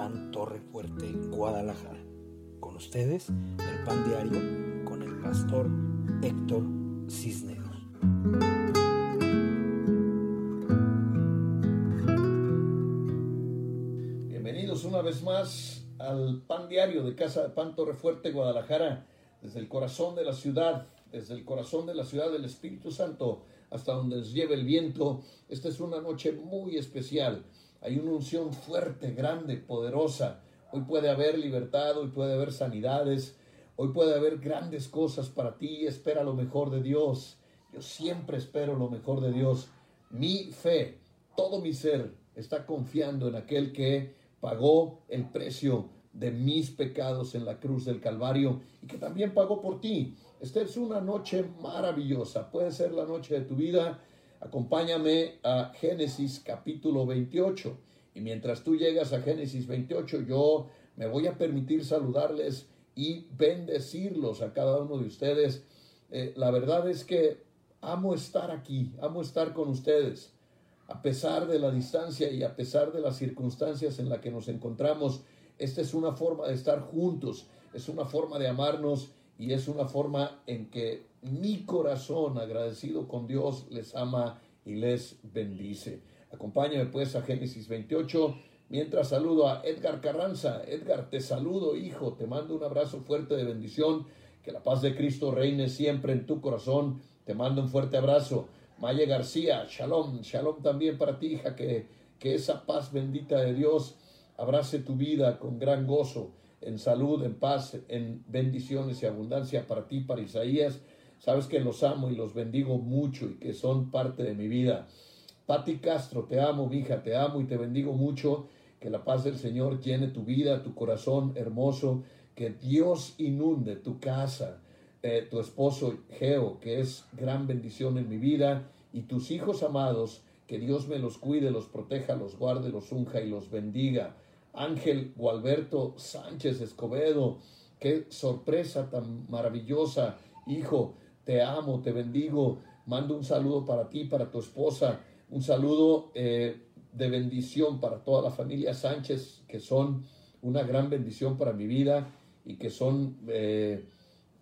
Pan Torre Fuerte, Guadalajara. Con ustedes, el Pan Diario con el pastor Héctor Cisneros. Bienvenidos una vez más al Pan Diario de Casa de Pan Torre Fuerte, Guadalajara, desde el corazón de la ciudad, desde el corazón de la ciudad del Espíritu Santo hasta donde les lleve el viento. Esta es una noche muy especial. Hay una unción fuerte, grande, poderosa. Hoy puede haber libertad, hoy puede haber sanidades, hoy puede haber grandes cosas para ti. Espera lo mejor de Dios. Yo siempre espero lo mejor de Dios. Mi fe, todo mi ser está confiando en aquel que pagó el precio de mis pecados en la cruz del Calvario y que también pagó por ti. Esta es una noche maravillosa, puede ser la noche de tu vida. Acompáñame a Génesis capítulo 28 y mientras tú llegas a Génesis 28 yo me voy a permitir saludarles y bendecirlos a cada uno de ustedes. Eh, la verdad es que amo estar aquí, amo estar con ustedes. A pesar de la distancia y a pesar de las circunstancias en las que nos encontramos, esta es una forma de estar juntos, es una forma de amarnos y es una forma en que mi corazón agradecido con Dios les ama y les bendice. Acompáñame pues a Génesis 28. Mientras saludo a Edgar Carranza. Edgar, te saludo, hijo. Te mando un abrazo fuerte de bendición. Que la paz de Cristo reine siempre en tu corazón. Te mando un fuerte abrazo. Maya García, shalom. Shalom también para ti, hija. Que, que esa paz bendita de Dios abrace tu vida con gran gozo en salud, en paz, en bendiciones y abundancia para ti, para Isaías. Sabes que los amo y los bendigo mucho y que son parte de mi vida. Pati Castro, te amo, hija, te amo y te bendigo mucho. Que la paz del Señor llene tu vida, tu corazón hermoso. Que Dios inunde tu casa, eh, tu esposo Geo, que es gran bendición en mi vida, y tus hijos amados. Que Dios me los cuide, los proteja, los guarde, los unja y los bendiga. Ángel Gualberto Sánchez Escobedo, qué sorpresa tan maravillosa, hijo, te amo, te bendigo, mando un saludo para ti, para tu esposa, un saludo eh, de bendición para toda la familia Sánchez, que son una gran bendición para mi vida y que son eh,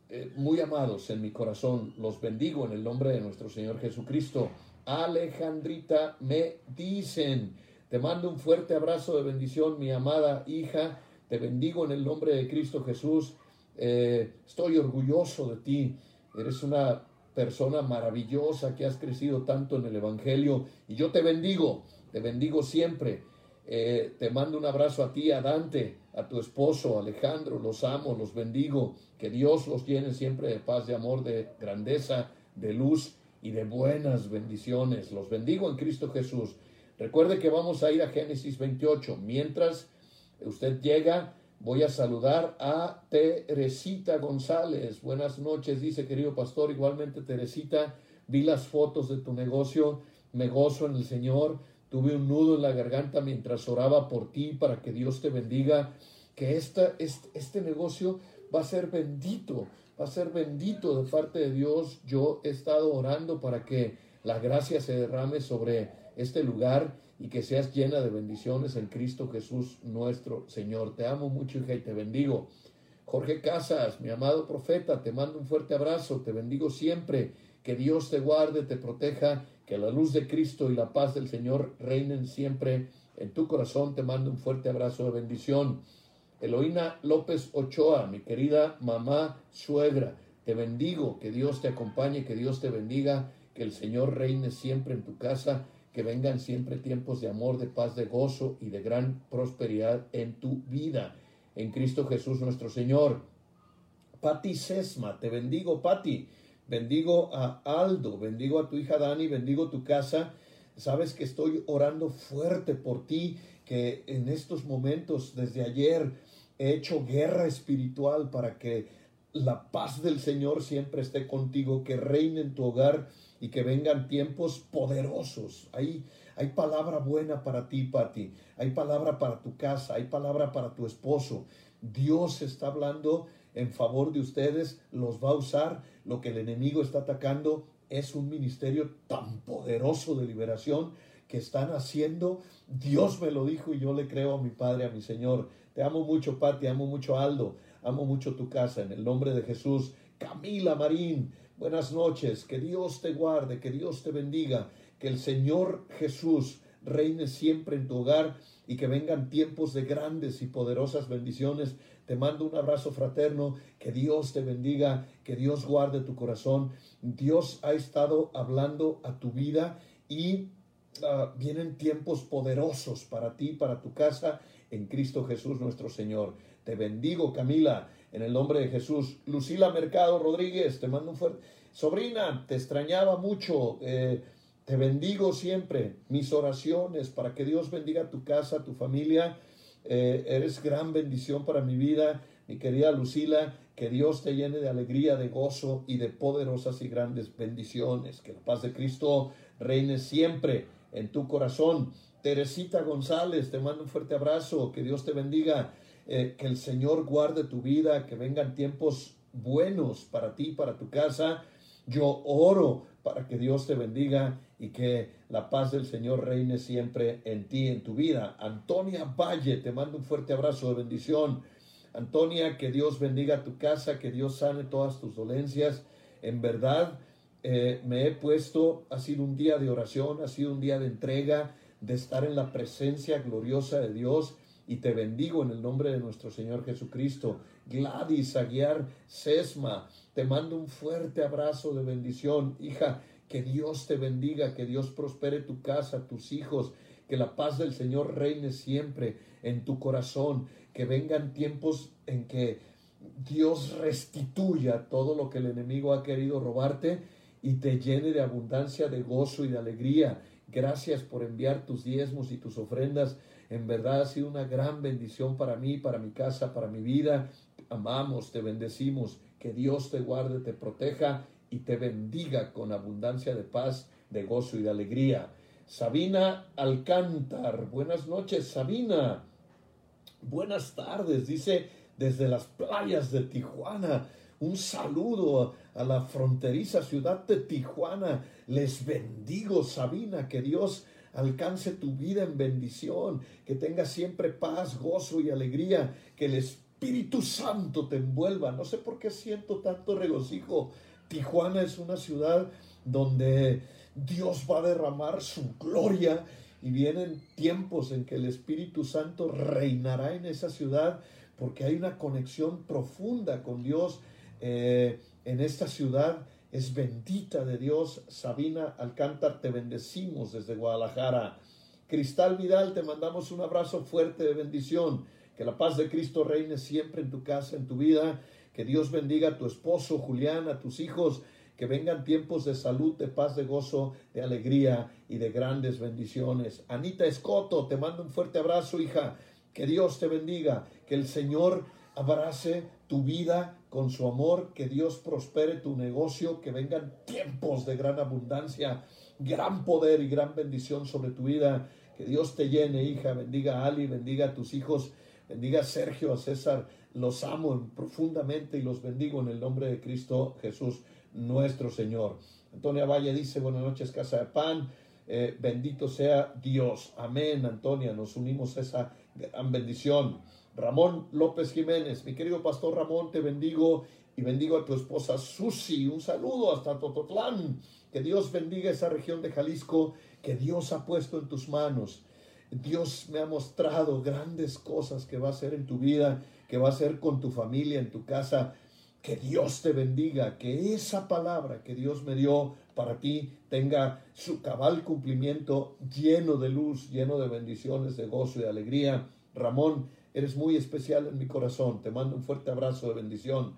eh, muy amados en mi corazón. Los bendigo en el nombre de nuestro Señor Jesucristo. Alejandrita, me dicen, te mando un fuerte abrazo de bendición, mi amada hija. Te bendigo en el nombre de Cristo Jesús. Eh, estoy orgulloso de ti. Eres una persona maravillosa que has crecido tanto en el Evangelio. Y yo te bendigo, te bendigo siempre. Eh, te mando un abrazo a ti, a Dante, a tu esposo, Alejandro. Los amo, los bendigo. Que Dios los tiene siempre de paz, de amor, de grandeza, de luz y de buenas bendiciones. Los bendigo en Cristo Jesús. Recuerde que vamos a ir a Génesis 28. Mientras usted llega, voy a saludar a Teresita González. Buenas noches, dice querido pastor. Igualmente, Teresita, vi las fotos de tu negocio, me gozo en el Señor. Tuve un nudo en la garganta mientras oraba por ti para que Dios te bendiga. Que esta, este, este negocio va a ser bendito, va a ser bendito de parte de Dios. Yo he estado orando para que la gracia se derrame sobre este lugar y que seas llena de bendiciones en Cristo Jesús nuestro Señor. Te amo mucho, hija, y te bendigo. Jorge Casas, mi amado profeta, te mando un fuerte abrazo, te bendigo siempre, que Dios te guarde, te proteja, que la luz de Cristo y la paz del Señor reinen siempre en tu corazón, te mando un fuerte abrazo de bendición. Eloína López Ochoa, mi querida mamá suegra, te bendigo, que Dios te acompañe, que Dios te bendiga, que el Señor reine siempre en tu casa que vengan siempre tiempos de amor, de paz, de gozo y de gran prosperidad en tu vida. En Cristo Jesús nuestro Señor. Pati Sesma, te bendigo, Pati. Bendigo a Aldo, bendigo a tu hija Dani, bendigo tu casa. Sabes que estoy orando fuerte por ti, que en estos momentos, desde ayer, he hecho guerra espiritual para que la paz del Señor siempre esté contigo, que reine en tu hogar y que vengan tiempos poderosos. Hay, hay palabra buena para ti, Pati. Hay palabra para tu casa, hay palabra para tu esposo. Dios está hablando en favor de ustedes, los va a usar. Lo que el enemigo está atacando es un ministerio tan poderoso de liberación que están haciendo. Dios me lo dijo y yo le creo a mi Padre, a mi Señor. Te amo mucho, Pati, amo mucho, Aldo. Amo mucho tu casa. En el nombre de Jesús. Camila Marín, buenas noches. Que Dios te guarde, que Dios te bendiga. Que el Señor Jesús reine siempre en tu hogar y que vengan tiempos de grandes y poderosas bendiciones. Te mando un abrazo fraterno, que Dios te bendiga, que Dios guarde tu corazón. Dios ha estado hablando a tu vida y ah, vienen tiempos poderosos para ti, para tu casa, en Cristo Jesús nuestro Señor. Te bendigo, Camila, en el nombre de Jesús. Lucila Mercado Rodríguez, te mando un fuerte... Sobrina, te extrañaba mucho. Eh, te bendigo siempre. Mis oraciones para que Dios bendiga tu casa, tu familia. Eh, eres gran bendición para mi vida, mi querida Lucila. Que Dios te llene de alegría, de gozo y de poderosas y grandes bendiciones. Que la paz de Cristo reine siempre en tu corazón. Teresita González, te mando un fuerte abrazo. Que Dios te bendiga. Eh, que el Señor guarde tu vida. Que vengan tiempos buenos para ti, para tu casa. Yo oro para que Dios te bendiga y que la paz del Señor reine siempre en ti, en tu vida. Antonia Valle, te mando un fuerte abrazo de bendición. Antonia, que Dios bendiga tu casa, que Dios sane todas tus dolencias. En verdad, eh, me he puesto, ha sido un día de oración, ha sido un día de entrega, de estar en la presencia gloriosa de Dios y te bendigo en el nombre de nuestro Señor Jesucristo. Gladys Aguiar Sesma, te mando un fuerte abrazo de bendición, hija. Que Dios te bendiga, que Dios prospere tu casa, tus hijos, que la paz del Señor reine siempre en tu corazón, que vengan tiempos en que Dios restituya todo lo que el enemigo ha querido robarte y te llene de abundancia, de gozo y de alegría. Gracias por enviar tus diezmos y tus ofrendas. En verdad ha sido una gran bendición para mí, para mi casa, para mi vida. Amamos, te bendecimos. Que Dios te guarde, te proteja y te bendiga con abundancia de paz, de gozo y de alegría. Sabina Alcántar, buenas noches Sabina, buenas tardes, dice desde las playas de Tijuana. Un saludo a la fronteriza ciudad de Tijuana. Les bendigo, Sabina, que Dios alcance tu vida en bendición, que tengas siempre paz, gozo y alegría, que el Espíritu Santo te envuelva. No sé por qué siento tanto regocijo Tijuana es una ciudad donde Dios va a derramar su gloria y vienen tiempos en que el Espíritu Santo reinará en esa ciudad porque hay una conexión profunda con Dios eh, en esta ciudad. Es bendita de Dios. Sabina Alcántar, te bendecimos desde Guadalajara. Cristal Vidal, te mandamos un abrazo fuerte de bendición. Que la paz de Cristo reine siempre en tu casa, en tu vida que Dios bendiga a tu esposo, Julián, a tus hijos, que vengan tiempos de salud, de paz, de gozo, de alegría y de grandes bendiciones. Anita Escoto, te mando un fuerte abrazo, hija. Que Dios te bendiga, que el Señor abrace tu vida con su amor, que Dios prospere tu negocio, que vengan tiempos de gran abundancia, gran poder y gran bendición sobre tu vida. Que Dios te llene, hija, bendiga a Ali, bendiga a tus hijos, bendiga a Sergio, a César, los amo profundamente y los bendigo en el nombre de Cristo Jesús nuestro Señor. Antonia Valle dice, buenas noches, Casa de Pan. Eh, bendito sea Dios. Amén, Antonia. Nos unimos a esa gran bendición. Ramón López Jiménez, mi querido pastor Ramón, te bendigo y bendigo a tu esposa Susi. Un saludo hasta Tototlán. Que Dios bendiga esa región de Jalisco que Dios ha puesto en tus manos. Dios me ha mostrado grandes cosas que va a hacer en tu vida que va a ser con tu familia, en tu casa. Que Dios te bendiga, que esa palabra que Dios me dio para ti tenga su cabal cumplimiento lleno de luz, lleno de bendiciones, de gozo y de alegría. Ramón, eres muy especial en mi corazón. Te mando un fuerte abrazo de bendición.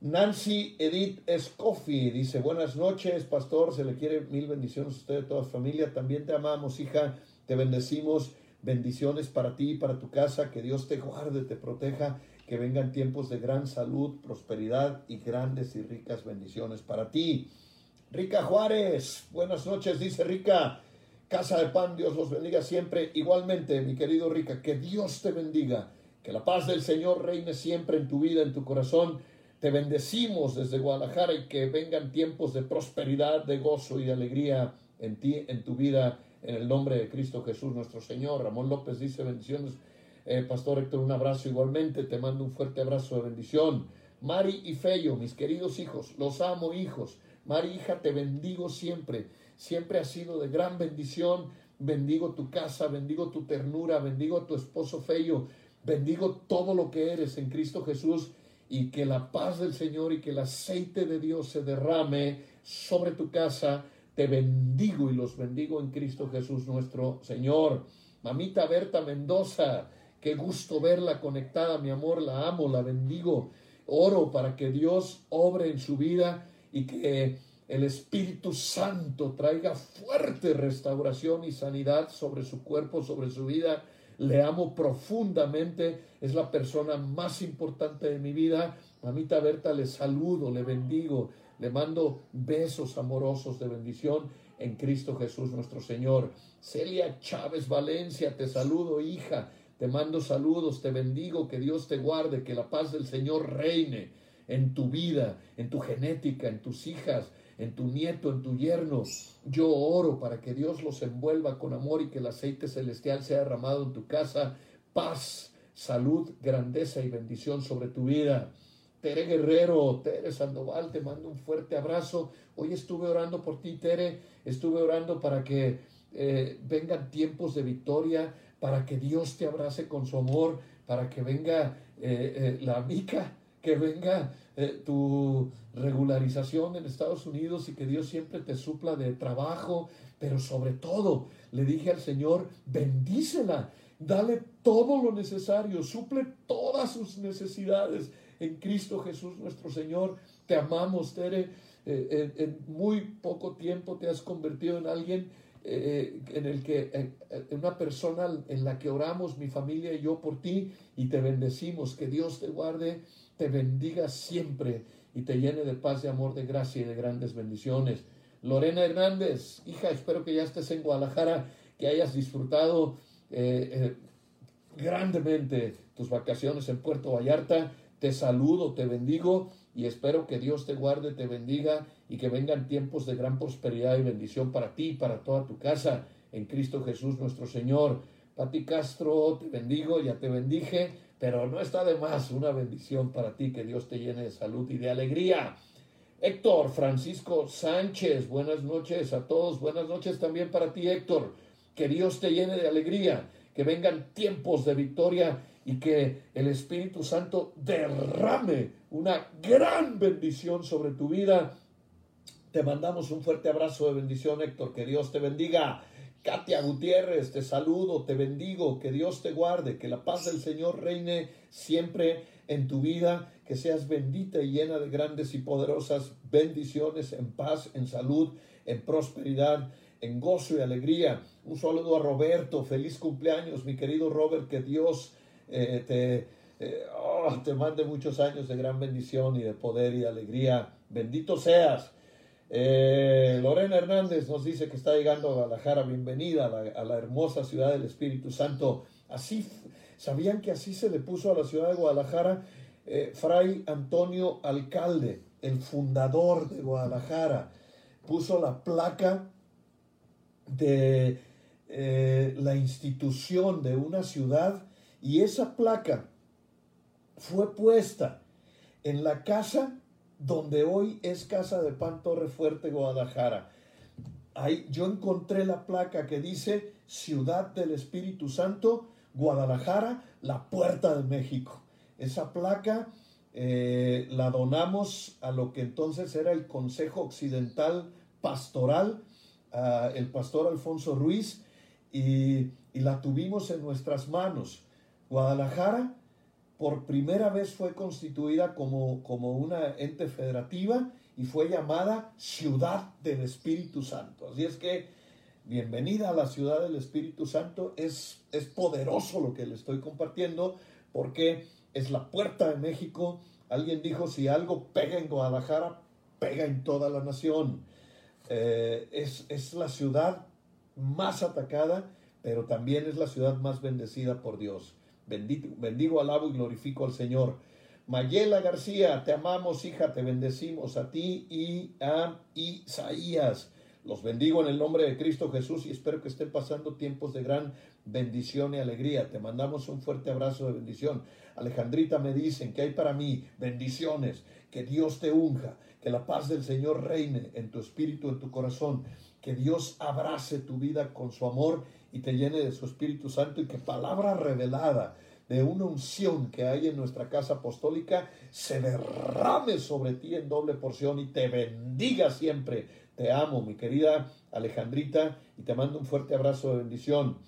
Nancy Edith Escoffi dice, buenas noches, pastor, se le quiere mil bendiciones a usted, a toda familia. También te amamos, hija, te bendecimos bendiciones para ti y para tu casa, que Dios te guarde, te proteja, que vengan tiempos de gran salud, prosperidad y grandes y ricas bendiciones para ti. Rica Juárez, buenas noches, dice Rica. Casa de pan, Dios los bendiga siempre. Igualmente, mi querido Rica, que Dios te bendiga, que la paz del Señor reine siempre en tu vida, en tu corazón. Te bendecimos desde Guadalajara y que vengan tiempos de prosperidad, de gozo y de alegría en ti, en tu vida, en el nombre de Cristo Jesús nuestro Señor. Ramón López dice bendiciones. Eh, Pastor Héctor, un abrazo igualmente. Te mando un fuerte abrazo de bendición. Mari y Fello, mis queridos hijos, los amo hijos. Mari, hija, te bendigo siempre. Siempre ha sido de gran bendición. Bendigo tu casa, bendigo tu ternura, bendigo a tu esposo Fello. Bendigo todo lo que eres en Cristo Jesús y que la paz del Señor y que el aceite de Dios se derrame sobre tu casa. Te bendigo y los bendigo en Cristo Jesús nuestro Señor. Mamita Berta Mendoza, qué gusto verla conectada, mi amor, la amo, la bendigo. Oro para que Dios obre en su vida y que el Espíritu Santo traiga fuerte restauración y sanidad sobre su cuerpo, sobre su vida. Le amo profundamente, es la persona más importante de mi vida. Mamita Berta, le saludo, le bendigo, le mando besos amorosos de bendición en Cristo Jesús nuestro Señor. Celia Chávez Valencia, te saludo, hija. Te mando saludos, te bendigo, que Dios te guarde, que la paz del Señor reine en tu vida, en tu genética, en tus hijas, en tu nieto, en tu yerno. Yo oro para que Dios los envuelva con amor y que el aceite celestial sea derramado en tu casa. Paz, salud, grandeza y bendición sobre tu vida. Tere Guerrero, Tere Sandoval, te mando un fuerte abrazo. Hoy estuve orando por ti, Tere. Estuve orando para que eh, vengan tiempos de victoria, para que Dios te abrace con su amor, para que venga eh, eh, la mica, que venga tu regularización en Estados Unidos y que Dios siempre te supla de trabajo, pero sobre todo le dije al Señor, bendícela, dale todo lo necesario, suple todas sus necesidades en Cristo Jesús nuestro Señor. Te amamos, Tere. en muy poco tiempo te has convertido en alguien eh, en el que eh, una persona en la que oramos mi familia y yo por ti y te bendecimos, que Dios te guarde, te bendiga siempre y te llene de paz, de amor, de gracia y de grandes bendiciones. Lorena Hernández, hija, espero que ya estés en Guadalajara, que hayas disfrutado eh, grandemente tus vacaciones en Puerto Vallarta. Te saludo, te bendigo y espero que Dios te guarde, te bendiga y que vengan tiempos de gran prosperidad y bendición para ti y para toda tu casa en Cristo Jesús nuestro Señor. Pati Castro, te bendigo, ya te bendije, pero no está de más una bendición para ti, que Dios te llene de salud y de alegría. Héctor Francisco Sánchez, buenas noches a todos, buenas noches también para ti Héctor, que Dios te llene de alegría, que vengan tiempos de victoria y que el Espíritu Santo derrame una gran bendición sobre tu vida. Te mandamos un fuerte abrazo de bendición, Héctor. Que Dios te bendiga. Katia Gutiérrez, te saludo, te bendigo, que Dios te guarde, que la paz del Señor reine siempre en tu vida, que seas bendita y llena de grandes y poderosas bendiciones en paz, en salud, en prosperidad, en gozo y alegría. Un saludo a Roberto, feliz cumpleaños, mi querido Robert, que Dios eh, te, eh, oh, te mande muchos años de gran bendición y de poder y de alegría. Bendito seas. Eh, Lorena Hernández nos dice que está llegando a Guadalajara. Bienvenida a la, hermosa ciudad del Espíritu Santo. Así, ¿sabían que así se le puso a la ciudad de Guadalajara? Fray Antonio Alcalde, el fundador de Guadalajara, puso la placa de la institución de una ciudad y esa placa fue puesta en la casa donde hoy es Casa de Pan Torre Fuerte, Guadalajara. Ahí yo encontré la placa que dice Ciudad del Espíritu Santo, Guadalajara, la puerta de México. Esa placa eh, la donamos a lo que entonces era el Consejo Occidental Pastoral, el pastor Alfonso Ruiz, y la tuvimos en nuestras manos. Guadalajara por primera vez fue constituida como, como una ente federativa y fue llamada Ciudad del Espíritu Santo. Así es que, bienvenida a la Ciudad del Espíritu Santo. Es, es poderoso lo que le estoy compartiendo porque es la puerta de México. Alguien dijo, si algo pega en Guadalajara, pega en toda la nación. Eh, es, es la ciudad más atacada, pero también es la ciudad más bendecida por Dios. Bendigo, alabo y glorifico al Señor. Mayela García, te amamos, hija, te bendecimos a ti y a Isaías. Los bendigo en el nombre de Cristo Jesús y espero que estén pasando tiempos de gran bendición y alegría. Te mandamos un fuerte abrazo de bendición. Alejandrita me dicen que hay para mí bendiciones, que Dios te unja, que la paz del Señor reine en tu espíritu, en tu corazón, que Dios abrace tu vida con su amor y te llene de su Espíritu Santo y que palabra revelada de una unción que hay en nuestra casa apostólica se derrame sobre ti en doble porción y te bendiga siempre. Te amo, mi querida Alejandrita, y te mando un fuerte abrazo de bendición.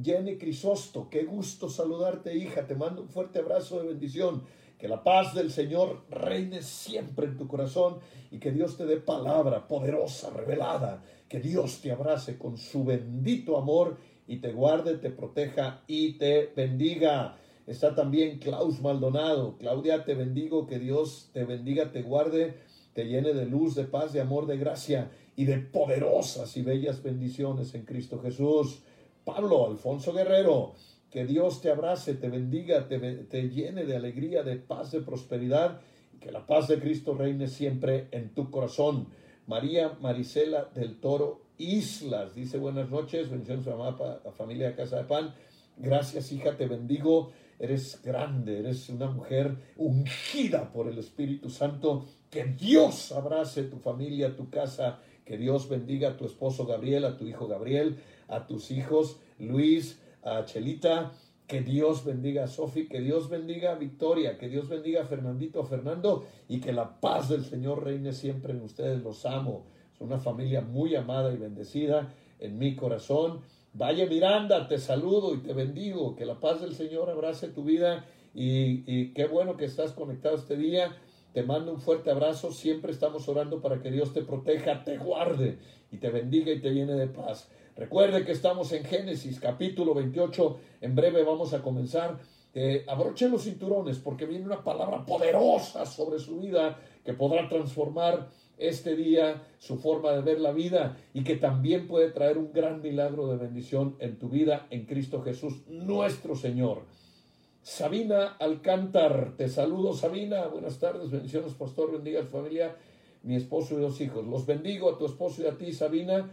Jenny Crisosto, qué gusto saludarte, hija. Te mando un fuerte abrazo de bendición. Que la paz del Señor reine siempre en tu corazón y que Dios te dé palabra poderosa, revelada. Que Dios te abrace con su bendito amor y te guarde, te proteja y te bendiga. Está también Klaus Maldonado. Claudia, te bendigo, que Dios te bendiga, te guarde, te llene de luz, de paz, de amor, de gracia y de poderosas y bellas bendiciones en Cristo Jesús. Pablo Alfonso Guerrero, que Dios te abrace, te bendiga, te, te, llene de alegría, de paz, de prosperidad, y que la paz de Cristo reine siempre en tu corazón. María Marisela del Toro Islas dice buenas noches, bendiciones a la familia de Casa de Pan. Gracias, hija, te bendigo. Eres grande, eres una mujer ungida por el Espíritu Santo. Que Dios abrace tu familia, tu casa. Que Dios bendiga a tu esposo Gabriel, a tu hijo Gabriel, a tus hijos Luis, a Chelita, que Dios bendiga a Sofi, que Dios bendiga a Victoria, que Dios bendiga a Fernandito, a Fernando y que la paz del Señor reine siempre en ustedes. Los amo. Es una familia muy amada y bendecida en mi corazón. Valle Miranda, te saludo y te bendigo. Que la paz del Señor abrace tu vida y, y qué bueno que estás conectado este día. Te mando un fuerte abrazo. Siempre estamos orando para que Dios te proteja, te guarde y te bendiga y te llene de paz. Recuerde que estamos en Génesis capítulo 28. En breve vamos a comenzar. Eh, abroche los cinturones porque viene una palabra poderosa sobre su vida que podrá transformar este día su forma de ver la vida y que también puede traer un gran milagro de bendición en tu vida en Cristo Jesús, nuestro Señor. Sabina Alcántar, te saludo Sabina, buenas tardes, bendiciones pastor, bendiga a su familia, mi esposo y dos hijos. Los bendigo a tu esposo y a ti Sabina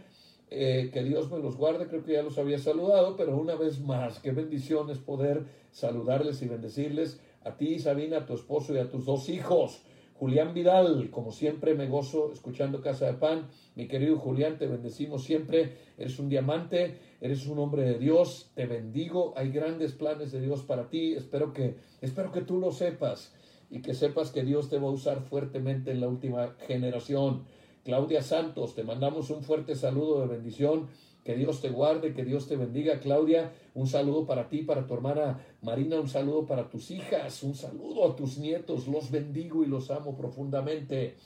eh, que Dios me los guarde, creo que ya los había saludado, pero una vez más, qué bendición es poder saludarles y bendecirles a ti, Sabina, a tu esposo y a tus dos hijos. Julián Vidal, como siempre me gozo escuchando Casa de Pan. Mi querido Julián, te bendecimos siempre. Eres un diamante, eres un hombre de Dios. Te bendigo. Hay grandes planes de Dios para ti. Espero que, espero que tú lo sepas y que sepas que Dios te va a usar fuertemente en la última generación. Claudia Santos, te mandamos un fuerte saludo de bendición. Que Dios te guarde, que Dios te bendiga, Claudia. Un saludo para ti, para tu hermana Marina, un saludo para tus hijas, un saludo a tus nietos. Los bendigo y los amo profundamente.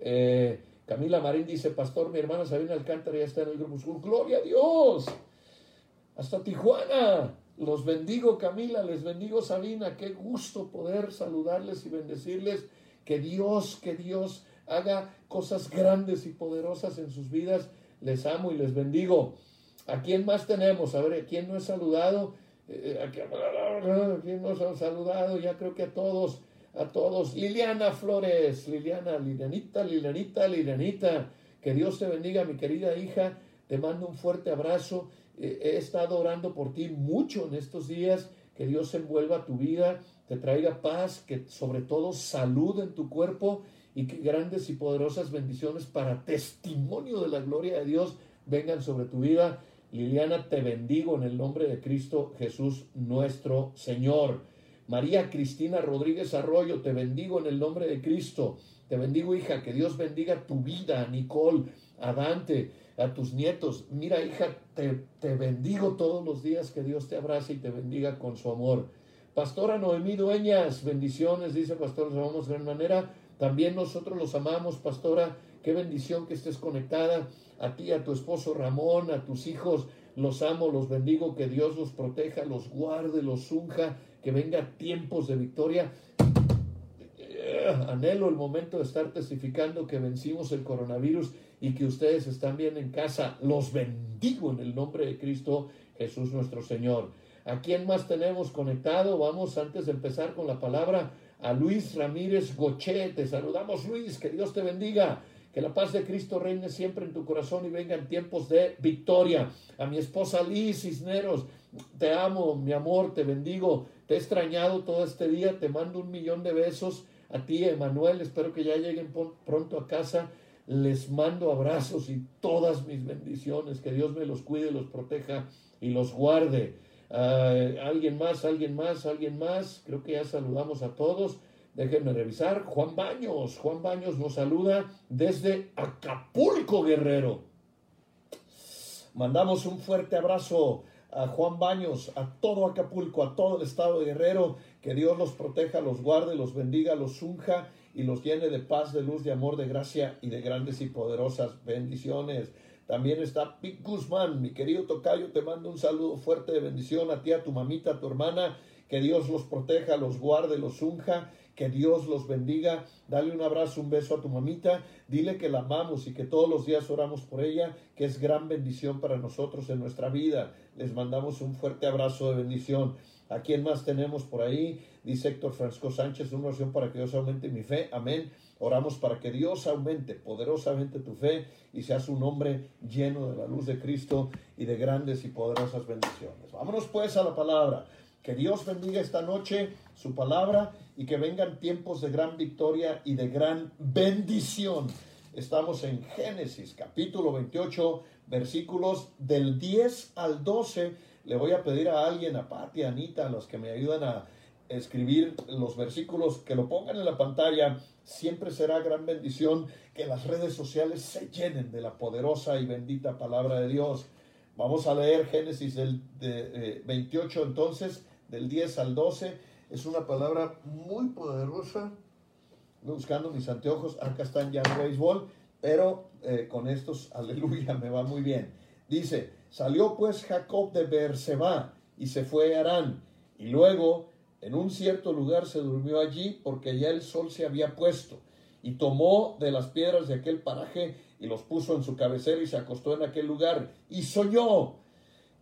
Eh, Camila Marín dice, Pastor, mi hermana Sabina Alcántara ya está en el grupo Gloria a Dios. Hasta Tijuana. Los bendigo, Camila, les bendigo, Sabina. Qué gusto poder saludarles y bendecirles. Que Dios, que Dios haga cosas grandes y poderosas en sus vidas. Les amo y les bendigo. ¿A quién más tenemos? A ver, ¿a quién no he saludado? Eh, ¿A quién no ha saludado? Ya creo que a todos, a todos. Liliana Flores, Liliana, Lilianita, Lilianita, Lilianita. Que Dios te bendiga, mi querida hija. Te mando un fuerte abrazo. Eh, he estado orando por ti mucho en estos días. Que Dios envuelva tu vida, te traiga paz, que sobre todo salud en tu cuerpo y que grandes y poderosas bendiciones para testimonio de la gloria de Dios vengan sobre tu vida. Liliana, te bendigo en el nombre de Cristo Jesús nuestro Señor. María Cristina Rodríguez Arroyo, te bendigo en el nombre de Cristo. Te bendigo, hija, que Dios bendiga tu vida, Nicole, a Dante, a tus nietos. Mira, hija, te, te bendigo todos los días, que Dios te abrace y te bendiga con su amor. Pastora Noemí Dueñas, bendiciones, dice Pastor, nos amamos de gran manera. También nosotros los amamos, pastora. Qué bendición que estés conectada. A ti, a tu esposo Ramón, a tus hijos, los amo, los bendigo. Que Dios los proteja, los guarde, los unja. Que venga tiempos de victoria. Anhelo el momento de estar testificando que vencimos el coronavirus y que ustedes están bien en casa. Los bendigo en el nombre de Cristo Jesús nuestro Señor. ¿A quién más tenemos conectado? Vamos antes de empezar con la palabra a Luis Ramírez Goché. Te saludamos Luis, que Dios te bendiga. Que la paz de Cristo reine siempre en tu corazón y vengan tiempos de victoria. A mi esposa Liz Cisneros, te amo, mi amor, te bendigo. Te he extrañado todo este día. Te mando un millón de besos. A ti, Emanuel, espero que ya lleguen pronto a casa. Les mando abrazos y todas mis bendiciones. Que Dios me los cuide, los proteja y los guarde. Ah, alguien más, alguien más, alguien más. Creo que ya saludamos a todos. Déjenme revisar. Juan Baños. Juan Baños nos saluda desde Acapulco, Guerrero. Mandamos un fuerte abrazo a Juan Baños, a todo Acapulco, a todo el estado de Guerrero. Que Dios los proteja, los guarde, los bendiga, los unja y los llene de paz, de luz, de amor, de gracia y de grandes y poderosas bendiciones. También está Pic Guzmán, mi querido Tocayo, te mando un saludo fuerte de bendición a ti, a tu mamita, a tu hermana. Que Dios los proteja, los guarde, los unja que Dios los bendiga. Dale un abrazo, un beso a tu mamita. Dile que la amamos y que todos los días oramos por ella, que es gran bendición para nosotros en nuestra vida. Les mandamos un fuerte abrazo de bendición. ¿A quién más tenemos por ahí? Dice Héctor Francisco Sánchez, una oración para que Dios aumente mi fe. Amén. Oramos para que Dios aumente poderosamente tu fe y seas un hombre lleno de la luz de Cristo y de grandes y poderosas bendiciones. Vámonos pues a la palabra. Que Dios bendiga esta noche su palabra y que vengan tiempos de gran victoria y de gran bendición. Estamos en Génesis capítulo 28, versículos del 10 al 12. Le voy a pedir a alguien, a Pati, a Anita, a los que me ayudan a escribir los versículos, que lo pongan en la pantalla. Siempre será gran bendición que las redes sociales se llenen de la poderosa y bendita palabra de Dios. Vamos a leer Génesis del 28 entonces del 10 al 12. Es una palabra muy poderosa. Buscando mis anteojos, acá están ya en béisbol, pero eh, con estos, aleluya, me va muy bien. Dice, salió pues Jacob de Beerseba y se fue a Arán, y luego en un cierto lugar se durmió allí porque ya el sol se había puesto, y tomó de las piedras de aquel paraje y los puso en su cabecera y se acostó en aquel lugar, y soñó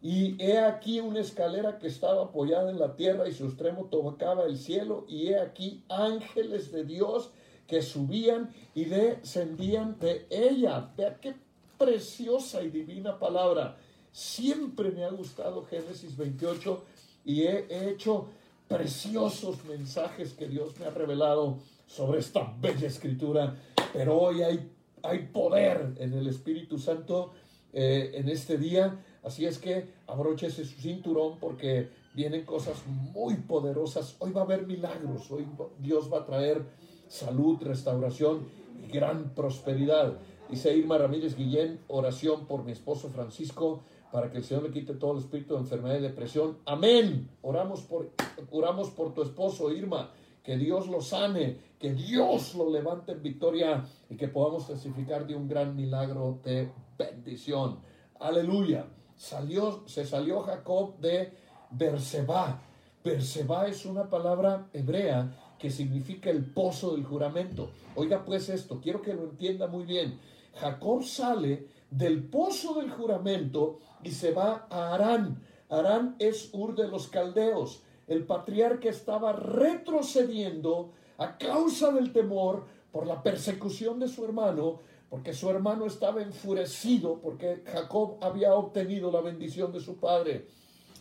y he aquí una escalera que estaba apoyada en la tierra y su extremo tocaba el cielo. Y he aquí ángeles de Dios que subían y descendían de ella. Vea qué preciosa y divina palabra. Siempre me ha gustado Génesis 28 y he hecho preciosos mensajes que Dios me ha revelado sobre esta bella escritura. Pero hoy hay, hay poder en el Espíritu Santo eh, en este día Así es que abróchese su cinturón porque vienen cosas muy poderosas. Hoy va a haber milagros. Hoy Dios va a traer salud, restauración y gran prosperidad. Dice Irma Ramírez Guillén, oración por mi esposo Francisco para que el Señor le quite todo el espíritu de enfermedad y depresión. Amén. Oramos por, oramos por tu esposo Irma. Que Dios lo sane, que Dios lo levante en victoria y que podamos testificar de un gran milagro de bendición. Aleluya salió, se salió Jacob de Berseba. Berseba es una palabra hebrea que significa el pozo del juramento. Oiga pues esto, quiero que lo entienda muy bien. Jacob sale del pozo del juramento y se va a Arán. Arán es Ur de los Caldeos. El patriarca estaba retrocediendo a causa del temor por la persecución de su hermano porque su hermano estaba enfurecido porque Jacob había obtenido la bendición de su padre.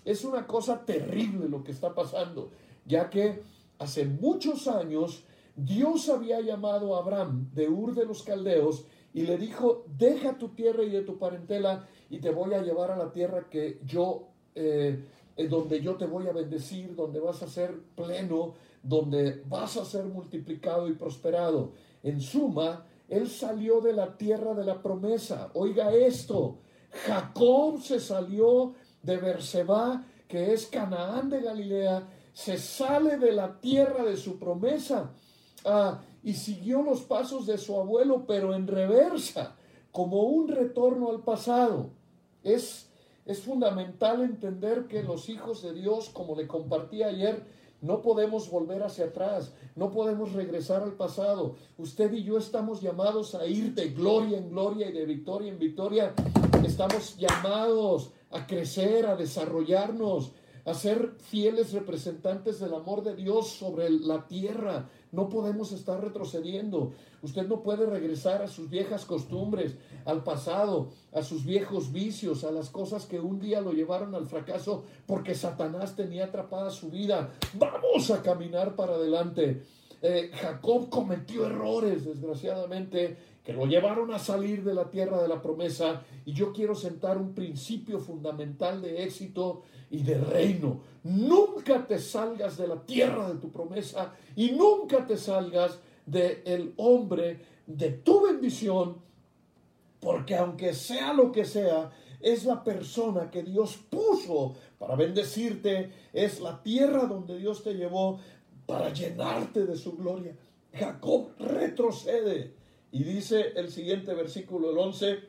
Es una cosa terrible lo que está pasando, ya que hace muchos años Dios había llamado a Abraham de Ur de los Caldeos y le dijo, deja tu tierra y de tu parentela y te voy a llevar a la tierra que yo, eh, donde yo te voy a bendecir, donde vas a ser pleno, donde vas a ser multiplicado y prosperado. En suma, él salió de la tierra de la promesa. Oiga esto. Jacob se salió de Berseba, que es Canaán de Galilea, se sale de la tierra de su promesa ah, y siguió los pasos de su abuelo, pero en reversa, como un retorno al pasado. Es, es fundamental entender que los hijos de Dios, como le compartí ayer, no podemos volver hacia atrás, no podemos regresar al pasado. Usted y yo estamos llamados a ir de gloria en gloria y de victoria en victoria. Estamos llamados a crecer, a desarrollarnos, a ser fieles representantes del amor de Dios sobre la tierra. No podemos estar retrocediendo. Usted no puede regresar a sus viejas costumbres, al pasado, a sus viejos vicios, a las cosas que un día lo llevaron al fracaso porque Satanás tenía atrapada su vida. Vamos a caminar para adelante. Eh, Jacob cometió errores, desgraciadamente, que lo llevaron a salir de la tierra de la promesa. Y yo quiero sentar un principio fundamental de éxito y de reino. Nunca te salgas de la tierra de tu promesa y nunca te salgas del el hombre de tu bendición, porque aunque sea lo que sea, es la persona que Dios puso para bendecirte, es la tierra donde Dios te llevó para llenarte de su gloria. Jacob retrocede y dice el siguiente versículo, el 11,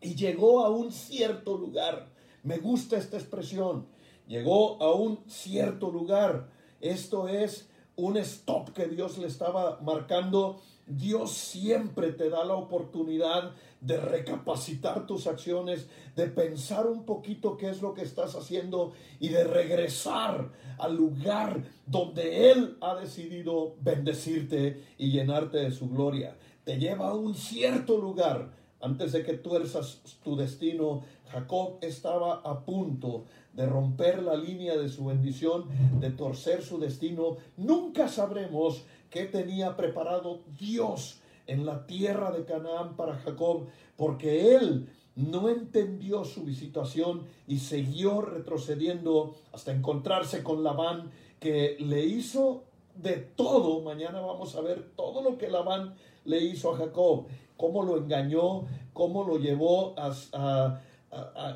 y llegó a un cierto lugar. Me gusta esta expresión. Llegó a un cierto lugar. Esto es un stop que Dios le estaba marcando. Dios siempre te da la oportunidad de recapacitar tus acciones, de pensar un poquito qué es lo que estás haciendo y de regresar al lugar donde Él ha decidido bendecirte y llenarte de su gloria te lleva a un cierto lugar. Antes de que tuerzas tu destino, Jacob estaba a punto de romper la línea de su bendición, de torcer su destino. Nunca sabremos qué tenía preparado Dios en la tierra de Canaán para Jacob, porque él no entendió su situación y siguió retrocediendo hasta encontrarse con Labán, que le hizo de todo. Mañana vamos a ver todo lo que Labán le hizo a Jacob, cómo lo engañó, cómo lo llevó a,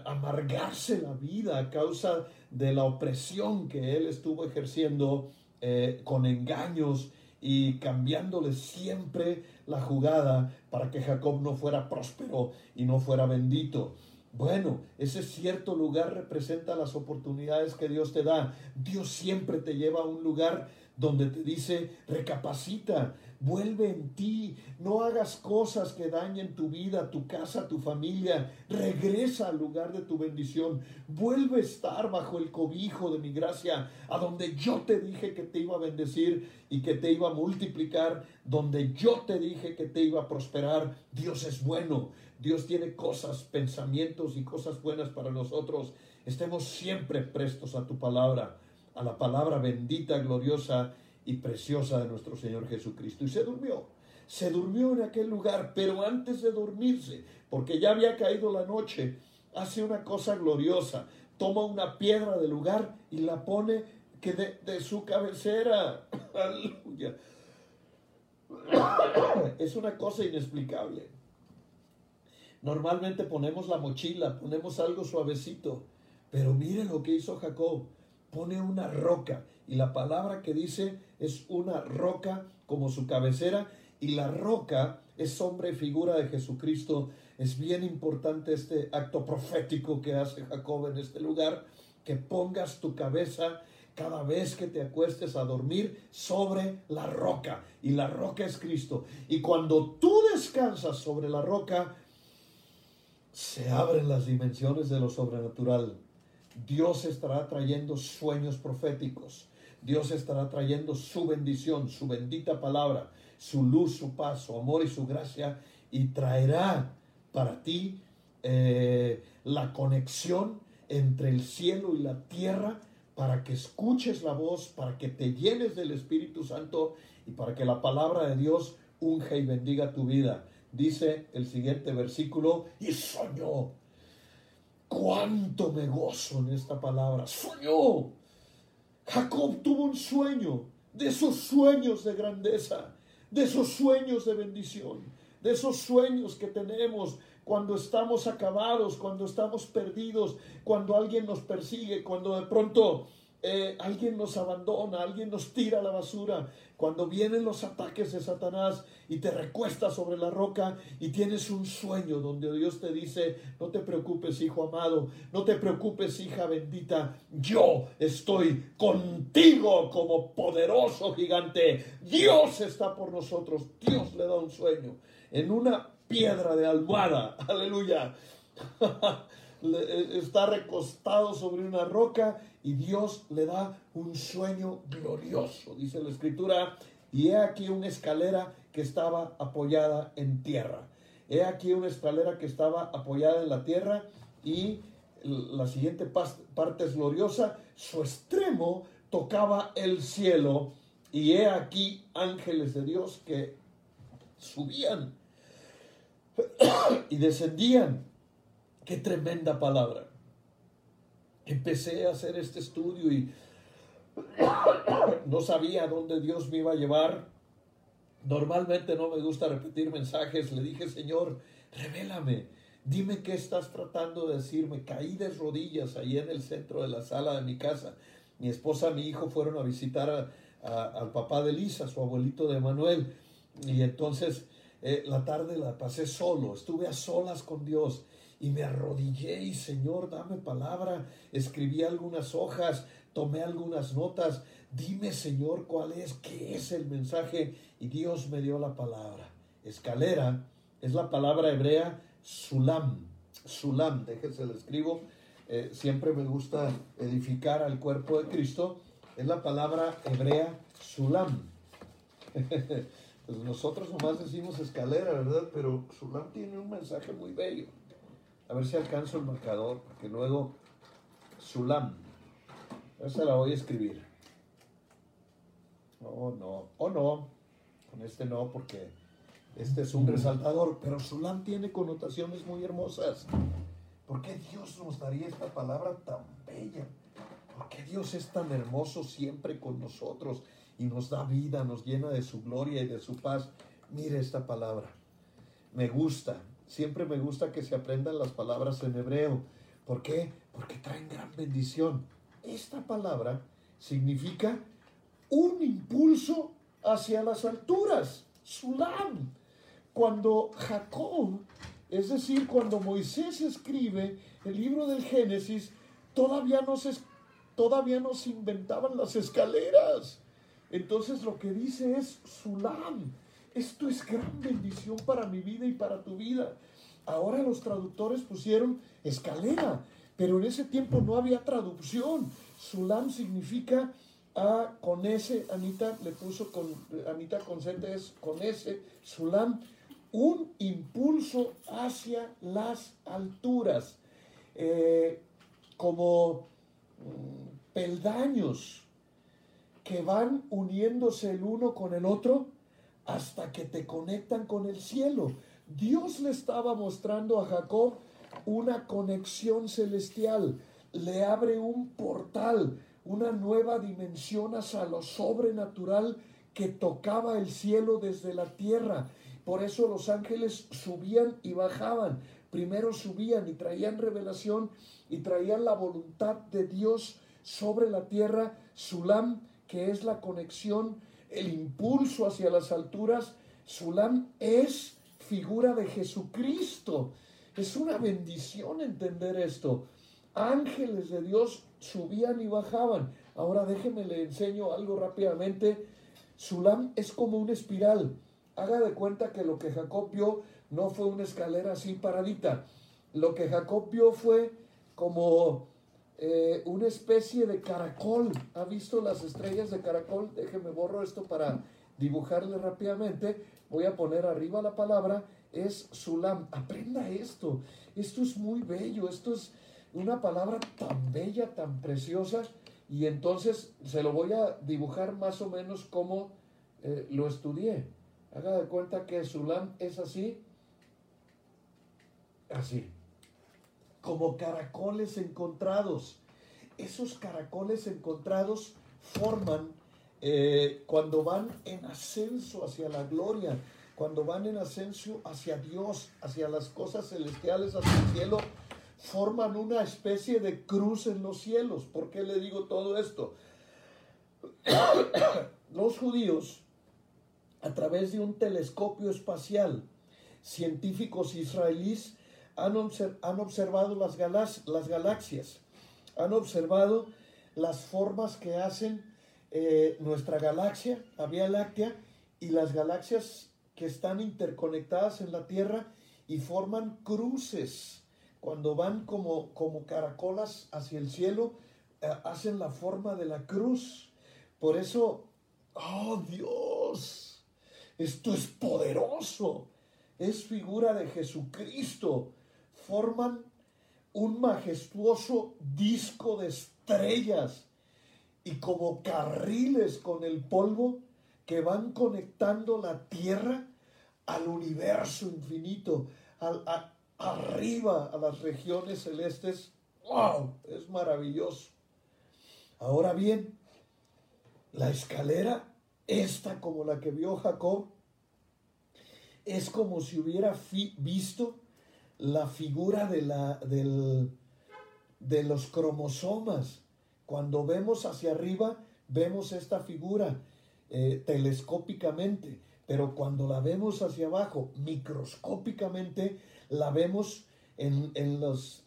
amargarse la vida a causa de la opresión que él estuvo ejerciendo eh, con engaños y cambiándole siempre la jugada para que Jacob no fuera próspero y no fuera bendito. Bueno, ese cierto lugar representa las oportunidades que Dios te da. Dios siempre te lleva a un lugar donde te dice, recapacita, vuelve en ti, no hagas cosas que dañen tu vida, tu casa, tu familia, regresa al lugar de tu bendición, vuelve a estar bajo el cobijo de mi gracia, a donde yo te dije que te iba a bendecir y que te iba a multiplicar, donde yo te dije que te iba a prosperar. Dios es bueno, Dios tiene cosas, pensamientos y cosas buenas para nosotros. Estemos siempre prestos a tu palabra, a la palabra bendita, gloriosa y preciosa de nuestro Señor Jesucristo. Y se durmió. Se durmió en aquel lugar, pero antes de dormirse, porque ya había caído la noche, hace una cosa gloriosa. Toma una piedra del lugar y la pone que de, su cabecera. Aleluya. Es una cosa inexplicable. Normalmente ponemos la mochila, ponemos algo suavecito, pero mire lo que hizo Jacob. Pone una roca y la palabra que dice es una roca como su cabecera y la roca es hombre figura de Jesucristo. Es bien importante este acto profético que hace Jacob en este lugar, que pongas tu cabeza cada vez que te acuestes a dormir sobre la roca. Y la roca es Cristo. Y cuando tú descansas sobre la roca, se abren las dimensiones de lo sobrenatural. Dios estará trayendo sueños proféticos. Dios estará trayendo su bendición, su bendita palabra, su luz, su paz, su amor y su gracia, y traerá para ti eh, la conexión entre el cielo y la tierra para que escuches la voz, para que te llenes del Espíritu Santo y para que la palabra de Dios unja y bendiga tu vida. Dice el siguiente versículo, y soñó. Cuánto me gozo en esta palabra. Soñó Jacob tuvo un sueño, de esos sueños de grandeza, de esos sueños de bendición, de esos sueños que tenemos cuando estamos acabados, cuando estamos perdidos, cuando alguien nos persigue, cuando de pronto eh, alguien nos abandona, alguien nos tira a la basura, cuando vienen los ataques de Satanás y te recuestas sobre la roca y tienes un sueño donde Dios te dice, no te preocupes hijo amado, no te preocupes hija bendita, yo estoy contigo como poderoso gigante, Dios está por nosotros, Dios le da un sueño en una piedra de almohada, aleluya. Eh, está recostado sobre una roca y Dios le da un sueño glorioso. Dice la escritura y he aquí una escalera que estaba apoyada en tierra. He aquí una escalera que estaba apoyada en la tierra y la siguiente parte es gloriosa, su extremo tocaba el cielo y he aquí ángeles de Dios que subían y descendían. Qué tremenda palabra. Empecé a hacer este estudio y no sabía dónde Dios me iba a llevar. Normalmente no me gusta repetir mensajes. Le dije, Señor, revélame. Dime qué estás tratando de decirme. Caí de rodillas ahí en el centro de la sala de mi casa. Mi esposa, mi hijo fueron a visitar al papá de Lisa, su abuelito de Manuel. Y entonces eh, la tarde la pasé solo, estuve a solas con Dios y me arrodillé y Señor, dame palabra. Escribí algunas hojas, tomé algunas notas. Dime, Señor, cuál es, qué es el mensaje. Y Dios me dio la palabra. Escalera es la palabra hebrea sulam. Sulam, déjense lo escribo. Eh, siempre me gusta edificar al cuerpo de Cristo. Es la palabra hebrea sulam. pues nosotros nomás decimos escalera, ¿verdad? Pero sulam tiene un mensaje muy bello. A ver si alcanzo el marcador, porque luego sulam. Esa la voy a escribir. Oh, no. Oh, no. Con este no, porque este es un resaltador. Pero Sulam tiene connotaciones muy hermosas. ¿Por qué Dios nos daría esta palabra tan bella? ¿Por qué Dios es tan hermoso siempre con nosotros y nos da vida, nos llena de su gloria y de su paz? Mire esta palabra. Me gusta. Siempre me gusta que se aprendan las palabras en hebreo. ¿Por qué? Porque traen gran bendición. Esta palabra significa un impulso hacia las alturas, Sulam. Cuando Jacob, es decir, cuando Moisés escribe el libro del Génesis, todavía no se, todavía no se inventaban las escaleras. Entonces lo que dice es Sulam. Esto es gran bendición para mi vida y para tu vida. Ahora los traductores pusieron escalera, pero en ese tiempo no había traducción. Sulam significa A con S, Anita le puso con, Anita con Z es con S, Sulam, un impulso hacia las alturas, eh, como mm, peldaños que van uniéndose el uno con el otro hasta que te conectan con el cielo. Dios le estaba mostrando a Jacob una conexión celestial, le abre un portal, una nueva dimensión hacia lo sobrenatural que tocaba el cielo desde la tierra. Por eso los ángeles subían y bajaban. Primero subían y traían revelación y traían la voluntad de Dios sobre la tierra. Sulam, que es la conexión, el impulso hacia las alturas. Sulam es figura de Jesucristo. Es una bendición entender esto. Ángeles de Dios subían y bajaban. Ahora déjeme le enseño algo rápidamente. Sulam es como una espiral. Haga de cuenta que lo que Jacob vio no fue una escalera así paradita. Lo que Jacob vio fue como eh, una especie de caracol. ¿Ha visto las estrellas de caracol? Déjeme borro esto para dibujarle rápidamente. Voy a poner arriba la palabra es Sulam. Aprenda esto. Esto es muy bello. Esto es una palabra tan bella, tan preciosa. Y entonces se lo voy a dibujar más o menos como eh, lo estudié. Haga de cuenta que Sulam es así. Así. Como caracoles encontrados. Esos caracoles encontrados forman eh, cuando van en ascenso hacia la gloria cuando van en ascenso hacia Dios, hacia las cosas celestiales, hacia el cielo, forman una especie de cruz en los cielos. ¿Por qué le digo todo esto? los judíos, a través de un telescopio espacial, científicos israelíes han, observado las, las, galaxias, han observado las formas que hacen eh, nuestra galaxia, la Vía Láctea, y las galaxias que están interconectadas en la Tierra y forman cruces. Cuando van como, como caracolas hacia el cielo, eh, hacen la forma de la cruz. Por eso Oh Dios, esto es poderoso. Es figura de Jesucristo. Forman un majestuoso disco de estrellas y como carriles con el polvo que van conectando la tierra al universo infinito, al, arriba a las regiones celestes. ¡Wow! Es maravilloso. Ahora bien, la escalera, esta como la que vio Jacob, es como si hubiera visto la figura de, la, del, de los cromosomas. Cuando vemos hacia arriba, vemos esta figura eh, telescópicamente, pero cuando la vemos hacia abajo, microscópicamente, la vemos en, los,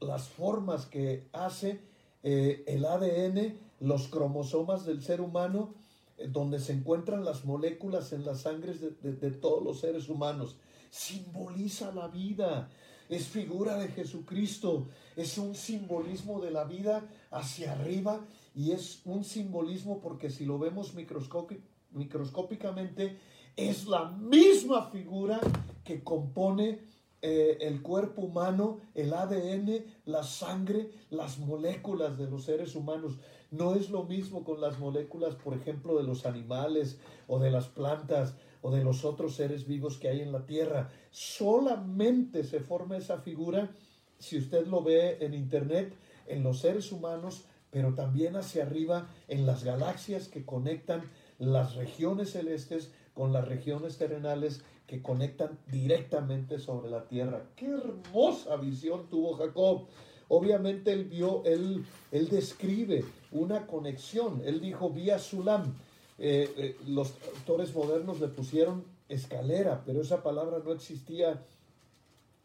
las formas que hace eh, el ADN, los cromosomas del ser humano, eh, donde se encuentran las moléculas en las sangres de todos los seres humanos simboliza la vida, es figura de Jesucristo, es un simbolismo de la vida hacia arriba y es un simbolismo porque si lo vemos microscópicamente, es la misma figura que compone eh, el cuerpo humano, el ADN, la sangre, las moléculas de los seres humanos. No es lo mismo con las moléculas, por ejemplo, de los animales o de las plantas o de los otros seres vivos que hay en la tierra. Solamente se forma esa figura, si usted lo ve en internet, en los seres humanos, pero también hacia arriba en las galaxias que conectan las regiones celestes con las regiones terrenales que conectan directamente sobre la tierra. Qué hermosa visión tuvo Jacob. Obviamente él vio, él, él describe una conexión. Él dijo, vía Sulam, eh, eh, los autores modernos le pusieron escalera, pero esa palabra no existía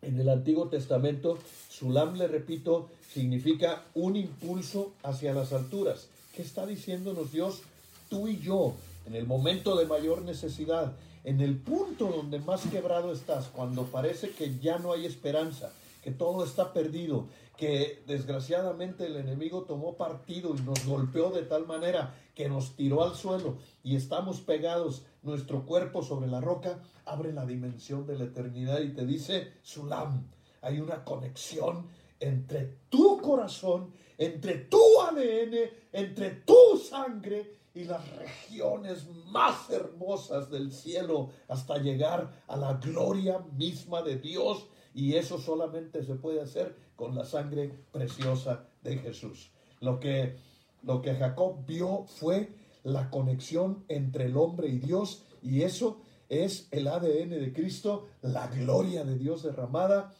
en el Antiguo Testamento. Sulam, le repito, significa un impulso hacia las alturas. ¿Qué está diciéndonos Dios? Tú y yo, en el momento de mayor necesidad, en el punto donde más quebrado estás, cuando parece que ya no hay esperanza, que todo está perdido, que desgraciadamente el enemigo tomó partido y nos golpeó de tal manera que nos tiró al suelo y estamos pegados nuestro cuerpo sobre la roca, abre la dimensión de la eternidad y te dice, Sulam, hay una conexión entre tu corazón, entre tu ADN, entre tu sangre y las regiones más hermosas del cielo hasta llegar a la gloria misma de Dios. Y eso solamente se puede hacer con la sangre preciosa de Jesús. Lo que, lo que Jacob vio fue la conexión entre el hombre y Dios y eso es el ADN de Cristo, la gloria de Dios derramada.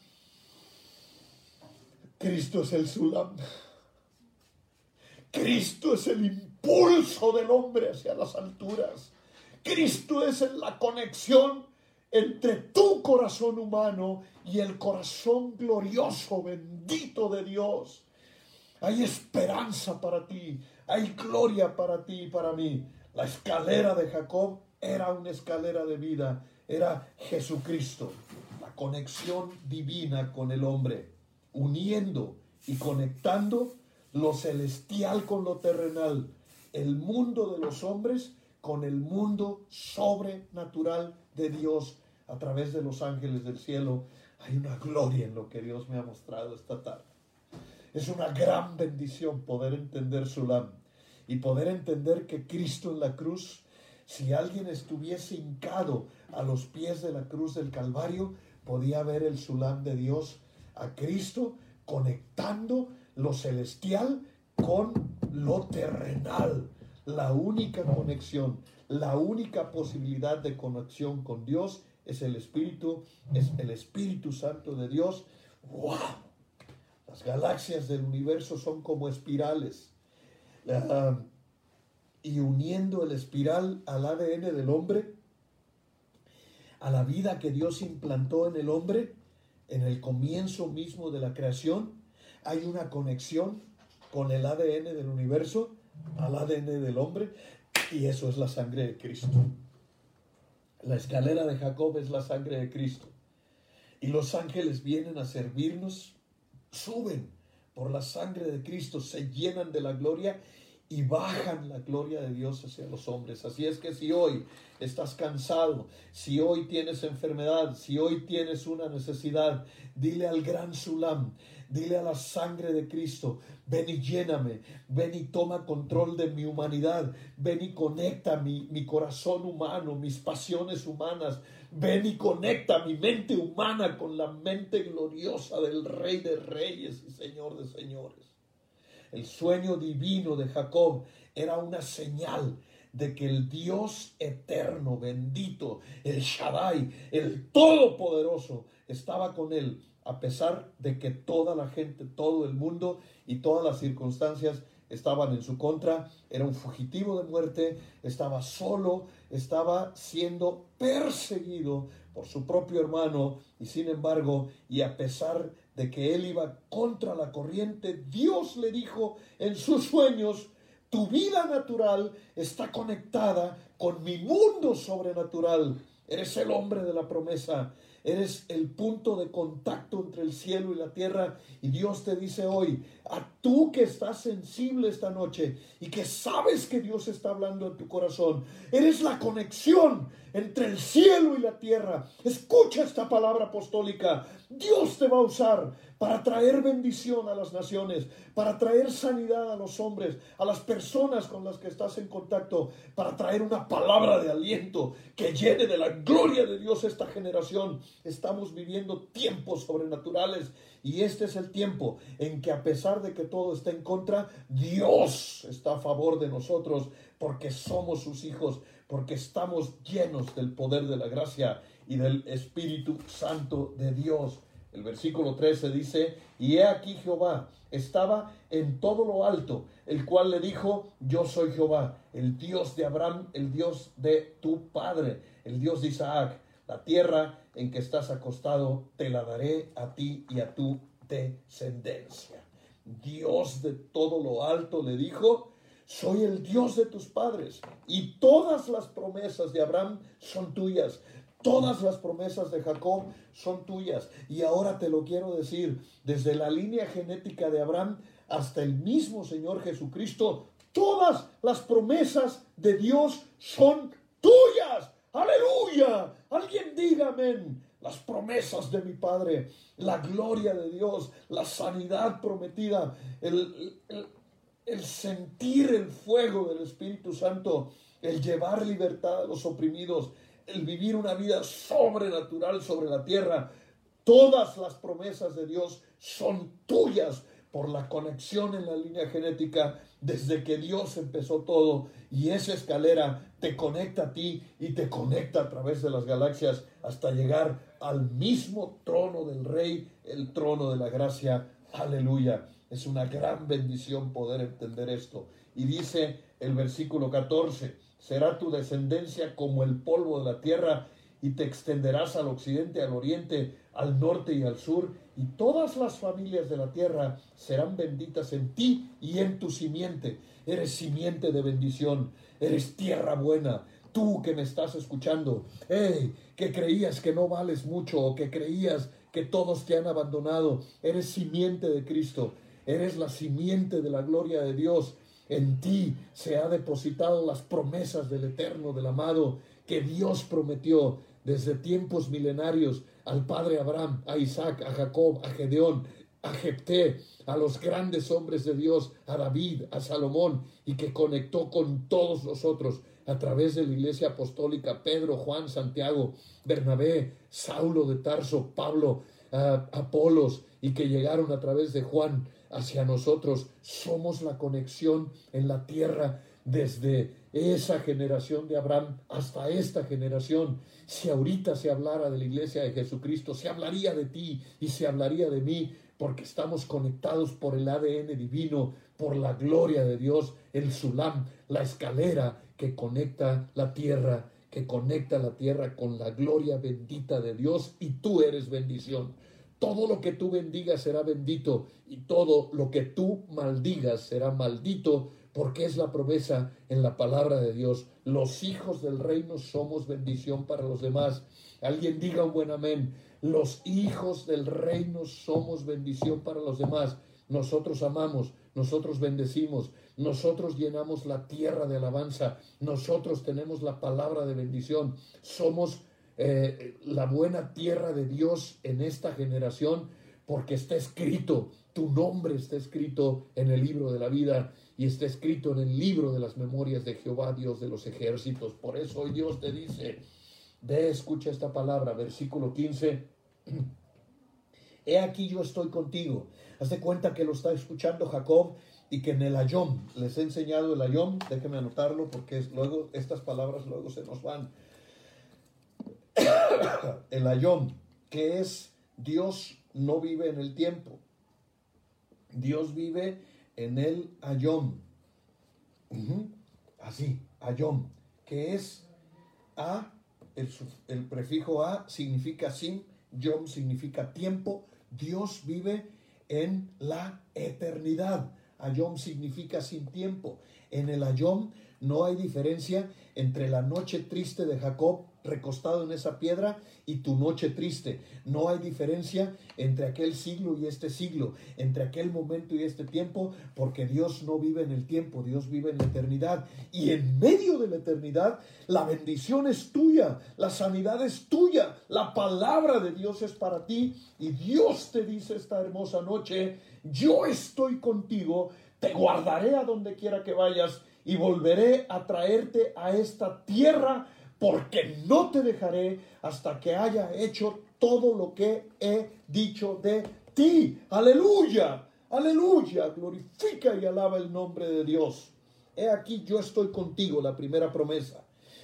Cristo es el Sulam. Cristo es el impulso del hombre hacia las alturas. Cristo es la conexión entre tu corazón humano y el corazón glorioso, bendito de Dios. Hay esperanza para ti, hay gloria para ti y para mí. La escalera de Jacob era una escalera de vida, era Jesucristo, la conexión divina con el hombre, uniendo y conectando lo celestial con lo terrenal, el mundo de los hombres con el mundo sobrenatural de Dios a través de los ángeles del cielo. Hay una gloria en lo que Dios me ha mostrado esta tarde. Es una gran bendición poder entender Sulam y poder entender que Cristo en la cruz, si alguien estuviese hincado a los pies de la cruz del Calvario, podía ver el Sulam de Dios a Cristo conectando lo celestial con lo terrenal. La única conexión, la única posibilidad de conexión con Dios es el Espíritu, es el Espíritu Santo de Dios. ¡Wow! Las galaxias del universo son como espirales. Y uniendo el espiral al ADN del hombre, a la vida que Dios implantó en el hombre, en el comienzo mismo de la creación, hay una conexión con el ADN del universo al ADN del hombre, y eso es la sangre de Cristo. La escalera de Jacob es la sangre de Cristo. Y los ángeles vienen a servirnos, suben por la sangre de Cristo, se llenan de la gloria y bajan la gloria de Dios hacia los hombres. Así es que si hoy estás cansado, si hoy tienes enfermedad, si hoy tienes una necesidad, dile al gran Sulam, dile a la sangre de Cristo, ven y lléname, ven y toma control de mi humanidad, ven y conecta mi, mi corazón humano, mis pasiones humanas, ven y conecta mi mente humana con la mente gloriosa del Rey de Reyes y Señor de Señores. El sueño divino de Jacob era una señal de que el Dios eterno, bendito, el Shaddai, el Todopoderoso, estaba con él, a pesar de que toda la gente, todo el mundo y todas las circunstancias estaban en su contra, era un fugitivo de muerte, estaba solo, estaba siendo perseguido por su propio hermano y sin embargo, y a pesar de que él iba contra la corriente, Dios le dijo en sus sueños, tu vida natural está conectada con mi mundo sobrenatural. Eres el hombre de la promesa. Eres el punto de contacto entre el cielo y la tierra. Y Dios te dice hoy, a tú que estás sensible esta noche y que sabes que Dios está hablando en tu corazón, eres la conexión entre el cielo y la tierra. Escucha esta palabra apostólica. Dios te va a usar para traer bendición a las naciones, para traer sanidad a los hombres, a las personas con las que estás en contacto, para traer una palabra de aliento que llene de la gloria de Dios esta generación. Estamos viviendo tiempos sobrenaturales y este es el tiempo en que a pesar de que todo está en contra, Dios está a favor de nosotros porque somos sus hijos, porque estamos llenos del poder de la gracia y del Espíritu Santo de Dios. El versículo 13 dice, y he aquí Jehová estaba en todo lo alto, el cual le dijo, yo soy Jehová, el Dios de Abraham, el Dios de tu padre, el Dios de Isaac. La tierra en que estás acostado te la daré a ti y a tu descendencia. Dios de todo lo alto le dijo, soy el Dios de tus padres y todas las promesas de Abraham son tuyas. Todas las promesas de Jacob son tuyas. Y ahora te lo quiero decir, desde la línea genética de Abraham hasta el mismo Señor Jesucristo, todas las promesas de Dios son tuyas. Aleluya. Alguien diga amén. Las promesas de mi Padre, la gloria de Dios, la sanidad prometida, el, el sentir el fuego del Espíritu Santo, el llevar libertad a los oprimidos, el vivir una vida sobrenatural sobre la tierra. Todas las promesas de Dios son tuyas por la conexión en la línea genética desde que Dios empezó todo y esa escalera te conecta a ti y te conecta a través de las galaxias hasta llegar al mismo trono del Rey, el trono de la gracia. Aleluya. Es una gran bendición poder entender esto. Y dice el versículo 14, será tu descendencia como el polvo de la tierra y te extenderás al occidente, al oriente, al norte y al sur, y todas las familias de la tierra serán benditas en ti y en tu simiente. Eres simiente de bendición, eres tierra buena. Tú que me estás escuchando, hey, que creías que no vales mucho o que creías que todos te han abandonado, eres simiente de Cristo, eres la simiente de la gloria de Dios. En ti se ha depositado las promesas del eterno, del amado, que Dios prometió desde tiempos milenarios al padre Abraham, a Isaac, a Jacob, a Gedeón, a Jepté, a los grandes hombres de Dios, a David, a Salomón, y que conectó con todos nosotros a través de la iglesia apostólica, Pedro, Juan, Santiago, Bernabé, Saulo de Tarso, Pablo, Apolos, y que llegaron a través de Juan hacia nosotros. Somos la conexión en la tierra desde esa generación de Abraham hasta esta generación. Si ahorita se hablara de la iglesia de Jesucristo, se hablaría de ti y se hablaría de mí, porque estamos conectados por el ADN divino, por la gloria de Dios, el Sulam, la escalera que conecta la tierra, que conecta la tierra con la gloria bendita de Dios y tú eres bendición. Todo lo que tú bendigas será bendito y todo lo que tú maldigas será maldito, porque es la promesa en la palabra de Dios. Los hijos del reino somos bendición para los demás. Alguien diga un buen amén. Los hijos del reino somos bendición para los demás. Nosotros amamos, nosotros bendecimos, Nosotros llenamos la tierra de alabanza. Nosotros tenemos la palabra de bendición. Somos eh, la buena tierra de Dios en esta generación porque está escrito, tu nombre está escrito en el libro de la vida y está escrito en el libro de las memorias de Jehová, Dios de los ejércitos. Por eso hoy Dios te dice, ve, escucha esta palabra, versículo 15. He aquí yo estoy contigo. Haz de cuenta que lo está escuchando Jacob y que en el ayón, les he enseñado el ayón, déjeme anotarlo porque luego estas palabras luego se nos van. el ayón, que es Dios no vive en el tiempo. Dios vive en el ayón. Así, ayón, que es a, el, prefijo a significa sin, yom significa tiempo. Dios vive en la eternidad. Ayom significa sin tiempo. En el ayom no hay diferencia entre la noche triste de Jacob recostado en esa piedra y tu noche triste. No hay diferencia entre aquel siglo y este siglo, entre aquel momento y este tiempo, porque Dios no vive en el tiempo, Dios vive en la eternidad. Y en medio de la eternidad, la bendición es tuya, la sanidad es tuya, la palabra de Dios es para ti. Y Dios te dice esta hermosa noche, yo estoy contigo, te guardaré a donde quiera que vayas y volveré a traerte a esta tierra porque no te dejaré hasta que haya hecho todo lo que he dicho de ti. Aleluya, aleluya, glorifica y alaba el nombre de Dios. He aquí yo estoy contigo, la primera promesa.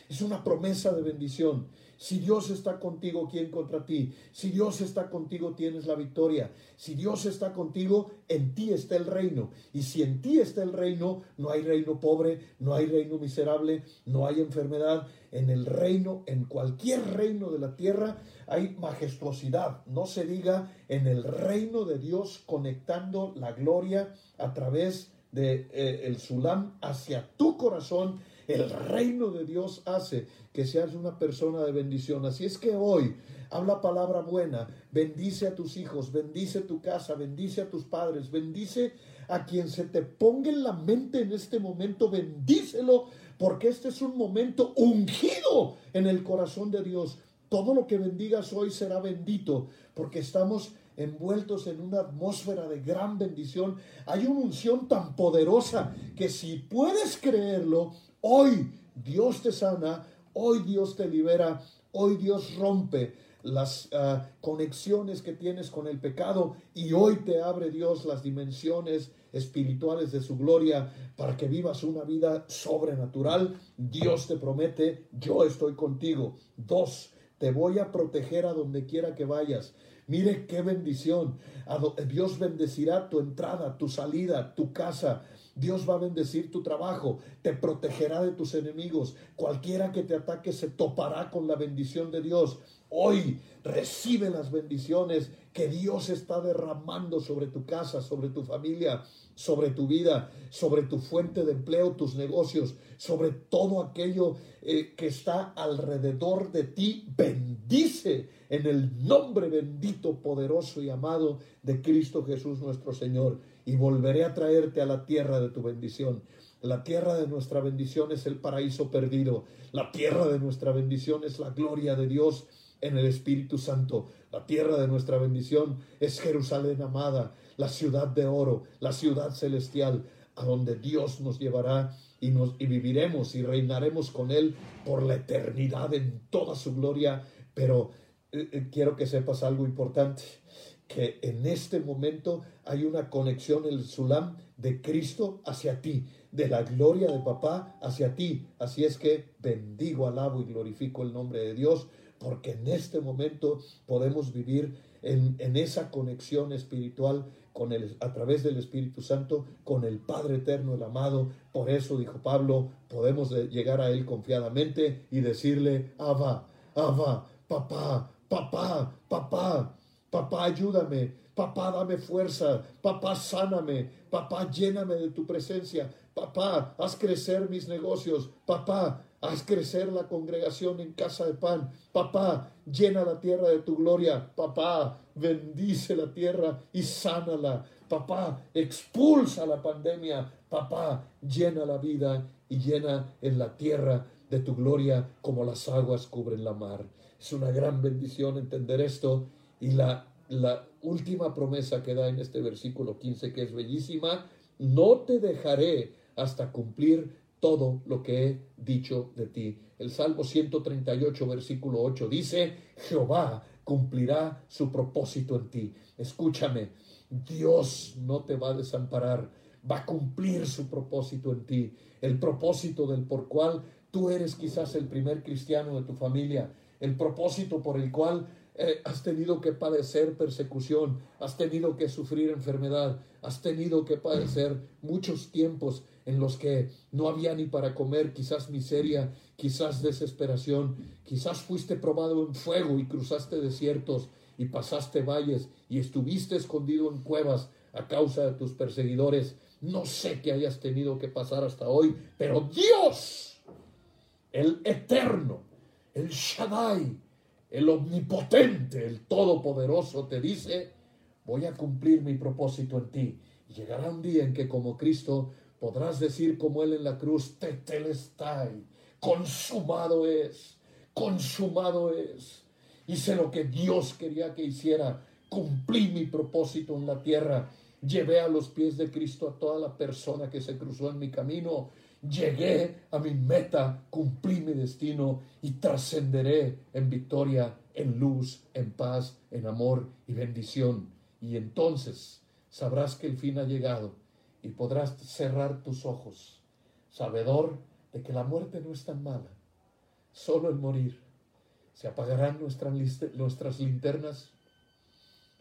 Es una promesa de bendición. Si Dios está contigo, ¿quién contra ti? Si Dios está contigo, tienes la victoria. Si Dios está contigo, en ti está el reino. Y si en ti está el reino, no hay reino pobre, no hay reino miserable, no hay enfermedad. En el reino, en cualquier reino de la tierra, hay majestuosidad. No se diga en el reino de Dios conectando la gloria a través de eh, el sulam hacia tu corazón el reino de Dios hace que seas una persona de bendición. Así es que hoy habla palabra buena, bendice a tus hijos, bendice tu casa, bendice a tus padres, bendice a quien se te ponga en la mente en este momento, bendícelo, porque este es un momento ungido en el corazón de Dios. Todo lo que bendigas hoy será bendito, porque estamos envueltos en una atmósfera de gran bendición. Hay una unción tan poderosa que si puedes creerlo, Hoy Dios te sana, hoy Dios te libera, hoy Dios rompe las ah, conexiones que tienes con el pecado y hoy te abre Dios las dimensiones espirituales de su gloria para que vivas una vida sobrenatural. Dios te promete, yo estoy contigo. Dos, te voy a proteger a donde quiera que vayas. Mire qué bendición. Dios bendecirá tu entrada, tu salida, tu casa. Dios va a bendecir tu trabajo, te protegerá de tus enemigos. Cualquiera que te ataque se topará con la bendición de Dios. Hoy recibe las bendiciones que Dios está derramando sobre tu casa, sobre tu familia, sobre tu vida, sobre tu fuente de empleo, tus negocios, sobre todo aquello eh, que está alrededor de ti. Bendice en el nombre bendito, poderoso y amado de Cristo Jesús nuestro Señor y volveré a traerte a la tierra de tu bendición. La tierra de nuestra bendición es el paraíso perdido. La tierra de nuestra bendición es la gloria de Dios en el Espíritu Santo. La tierra de nuestra bendición es Jerusalén amada, la ciudad de oro, la ciudad celestial, a donde Dios nos llevará y, nos, y viviremos y reinaremos con Él por la eternidad en toda su gloria. Pero eh, eh, quiero que sepas algo importante que en este momento hay una conexión, el Sulam de Cristo hacia ti, de la gloria de papá hacia ti. Así es que bendigo, alabo y glorifico el nombre de Dios, porque en este momento podemos vivir en, esa conexión espiritual con el, a través del Espíritu Santo con el Padre Eterno, el amado. Por eso, dijo Pablo, podemos llegar a Él confiadamente y decirle, Abba, Abba, papá, papá, papá. Papá, ayúdame. Papá, dame fuerza. Papá, sáname. Papá, lléname de tu presencia. Papá, haz crecer mis negocios. Papá, Haz crecer la congregación en casa de pan. Papá, llena la tierra de tu gloria. Papá, bendice la tierra y sánala. Papá, expulsa la pandemia. Papá, llena la vida y llena en la tierra de tu gloria como las aguas cubren la mar. Es una gran bendición entender esto y la, la última promesa que da en este versículo 15 que es bellísima, no te dejaré hasta cumplir todo lo que he dicho de ti. El Salmo 138, versículo 8 dice, Jehová cumplirá su propósito en ti. Escúchame, Dios no te va a desamparar, va a cumplir su propósito en ti. El propósito del por cual tú eres quizás el primer cristiano de tu familia, el propósito por el cual eh, has tenido que padecer persecución, has tenido que sufrir enfermedad, has tenido que padecer muchos tiempos en los que no había ni para comer, quizás miseria, quizás desesperación, quizás fuiste probado en fuego y cruzaste desiertos y pasaste valles y estuviste escondido en cuevas a causa de tus perseguidores. No sé qué hayas tenido que pasar hasta hoy, pero Dios, el eterno, el Shaddai, el omnipotente, el todopoderoso, te dice, voy a cumplir mi propósito en ti. Llegará un día en que como Cristo podrás decir como Él en la cruz, tetelestai, consumado es, consumado es. Hice lo que Dios quería que hiciera, cumplí mi propósito en la tierra, llevé a los pies de Cristo a toda la persona que se cruzó en mi camino llegué a mi meta, cumplí mi destino y trascenderé en victoria, en luz, en paz, en amor y bendición. Y entonces sabrás que el fin ha llegado y podrás cerrar tus ojos, sabedor de que la muerte no es tan mala, solo el morir. Se apagarán nuestras, nuestras linternas,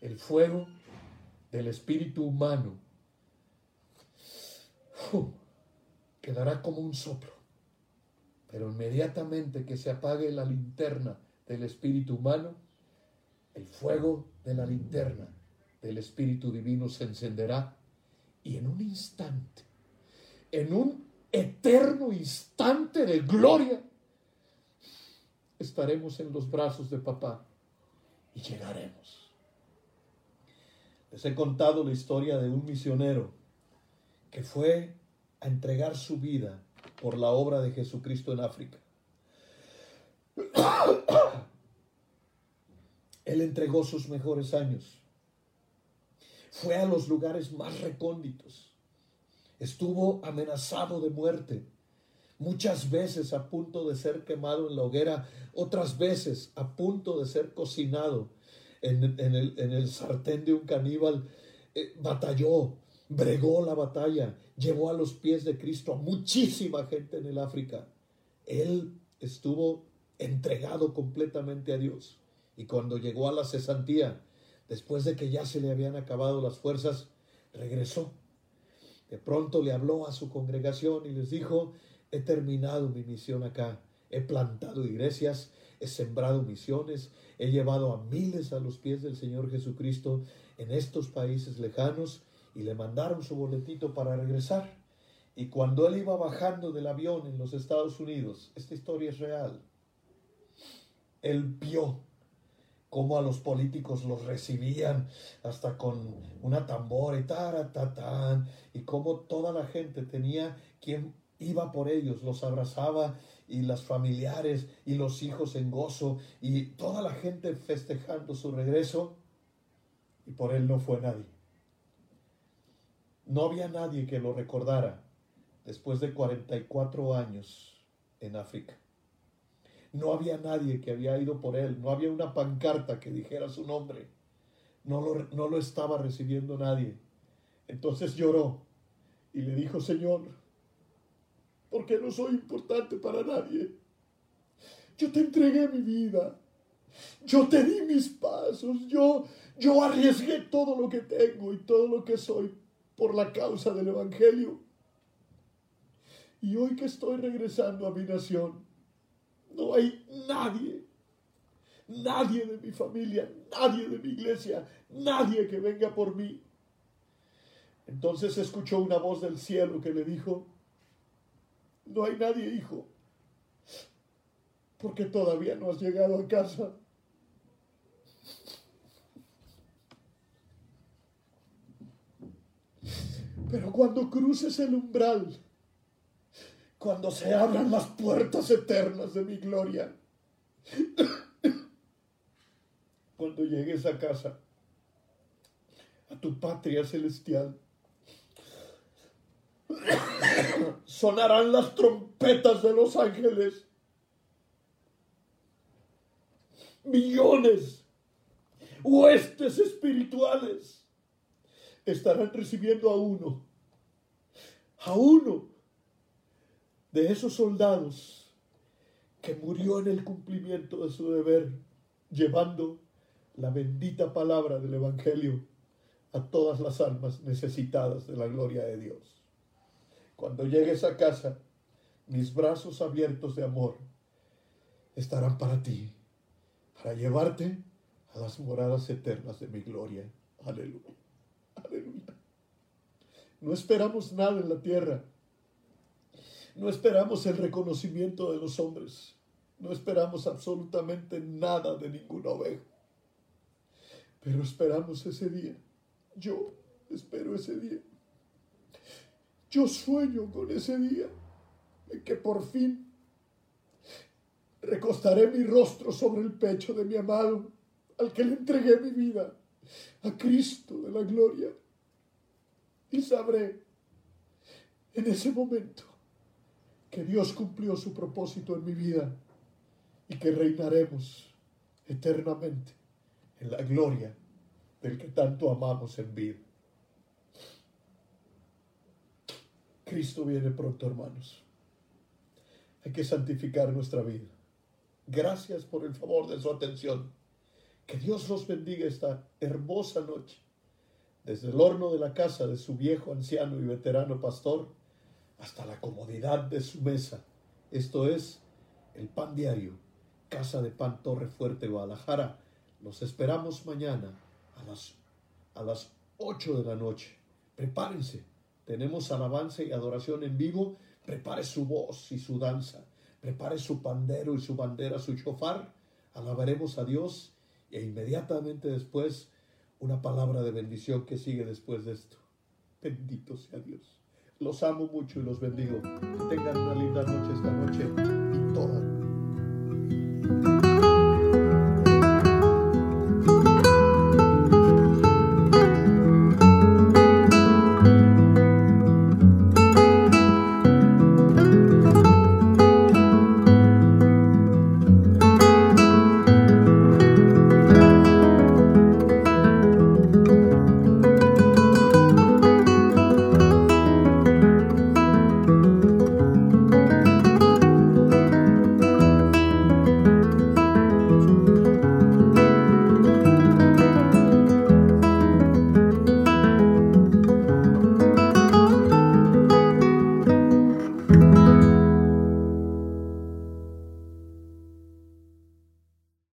el fuego del espíritu humano quedará como un soplo. Pero inmediatamente que se apague la linterna del espíritu humano, el fuego de la linterna del espíritu divino se encenderá y en un instante, en un eterno instante de gloria, estaremos en los brazos de papá y llegaremos. Les he contado la historia de un misionero que fue a entregar su vida por la obra de Jesucristo en África. Él entregó sus mejores años. Fue a los lugares más recónditos. Estuvo amenazado de muerte. Muchas veces a punto de ser quemado en la hoguera, otras veces a punto de ser cocinado en, el, sartén de un caníbal. Eh, batalló, bregó la batalla, llevó a los pies de Cristo a muchísima gente en el África. Él estuvo entregado completamente a Dios. Y cuando llegó a la cesantía, después de que ya se le habían acabado las fuerzas, regresó. De pronto le habló a su congregación y les dijo, he terminado mi misión acá, he plantado iglesias, he sembrado misiones, he llevado a miles a los pies del Señor Jesucristo en estos países lejanos y le mandaron su boletito para regresar. Y cuando él iba bajando del avión en los Estados Unidos, esta historia es real, él vio cómo a los políticos los recibían hasta con una tambora y taratatán, y cómo toda la gente tenía quien iba por ellos, los abrazaba y las familiares y los hijos en gozo y toda la gente festejando su regreso y por él no fue nadie. No había nadie que lo recordara después de 44 años en África. No había nadie que había ido por él, no había una pancarta que dijera su nombre. No lo, no lo estaba recibiendo nadie. Entonces lloró y le dijo, Señor, ¿por qué no soy importante para nadie? Yo te entregué mi vida, yo te di mis pasos, yo, yo arriesgué todo lo que tengo y todo lo que soy por la causa del Evangelio. Y hoy que estoy regresando a mi nación, no hay nadie, nadie de mi familia, nadie de mi iglesia, nadie que venga por mí. Entonces escuchó una voz del cielo que le dijo, no hay nadie, hijo. porque todavía no has llegado a casa. Pero cuando cruces el umbral, cuando se abran las puertas eternas de mi gloria, cuando llegues a casa, a tu patria celestial, sonarán las trompetas de los ángeles. Millones, huestes espirituales estarán recibiendo a uno, a uno de esos soldados que murió en el cumplimiento de su deber, llevando la bendita palabra del Evangelio a todas las almas necesitadas de la gloria de Dios. Cuando llegues a casa, mis brazos abiertos de amor estarán para ti, para llevarte a las moradas eternas de mi gloria. Aleluya. No esperamos nada en la tierra. No esperamos el reconocimiento de los hombres. No esperamos absolutamente nada de ninguna oveja. Pero esperamos ese día. Yo espero ese día. Yo sueño con ese día en que por fin recostaré mi rostro sobre el pecho de mi amado, al que le entregué mi vida, a Cristo de la gloria. Y sabré en ese momento que Dios cumplió su propósito en mi vida y que reinaremos eternamente en la gloria del que tanto amamos en vida. Cristo viene pronto, hermanos. Hay que santificar nuestra vida. Gracias por el favor de su atención. Que Dios los bendiga esta hermosa noche. Desde el horno de la casa de su viejo, anciano y veterano pastor hasta la comodidad de su mesa. Esto es el pan diario, Casa de Pan Torre Fuerte, Guadalajara. Los esperamos mañana a las, a las 8 de la noche. Prepárense tenemos alabanza y adoración en vivo, prepare su voz y su danza, prepare su pandero y su bandera, su chofar, alabaremos a Dios e inmediatamente después una palabra de bendición que sigue después de esto. Bendito sea Dios. Los amo mucho y los bendigo. Que tengan una linda noche esta noche y toda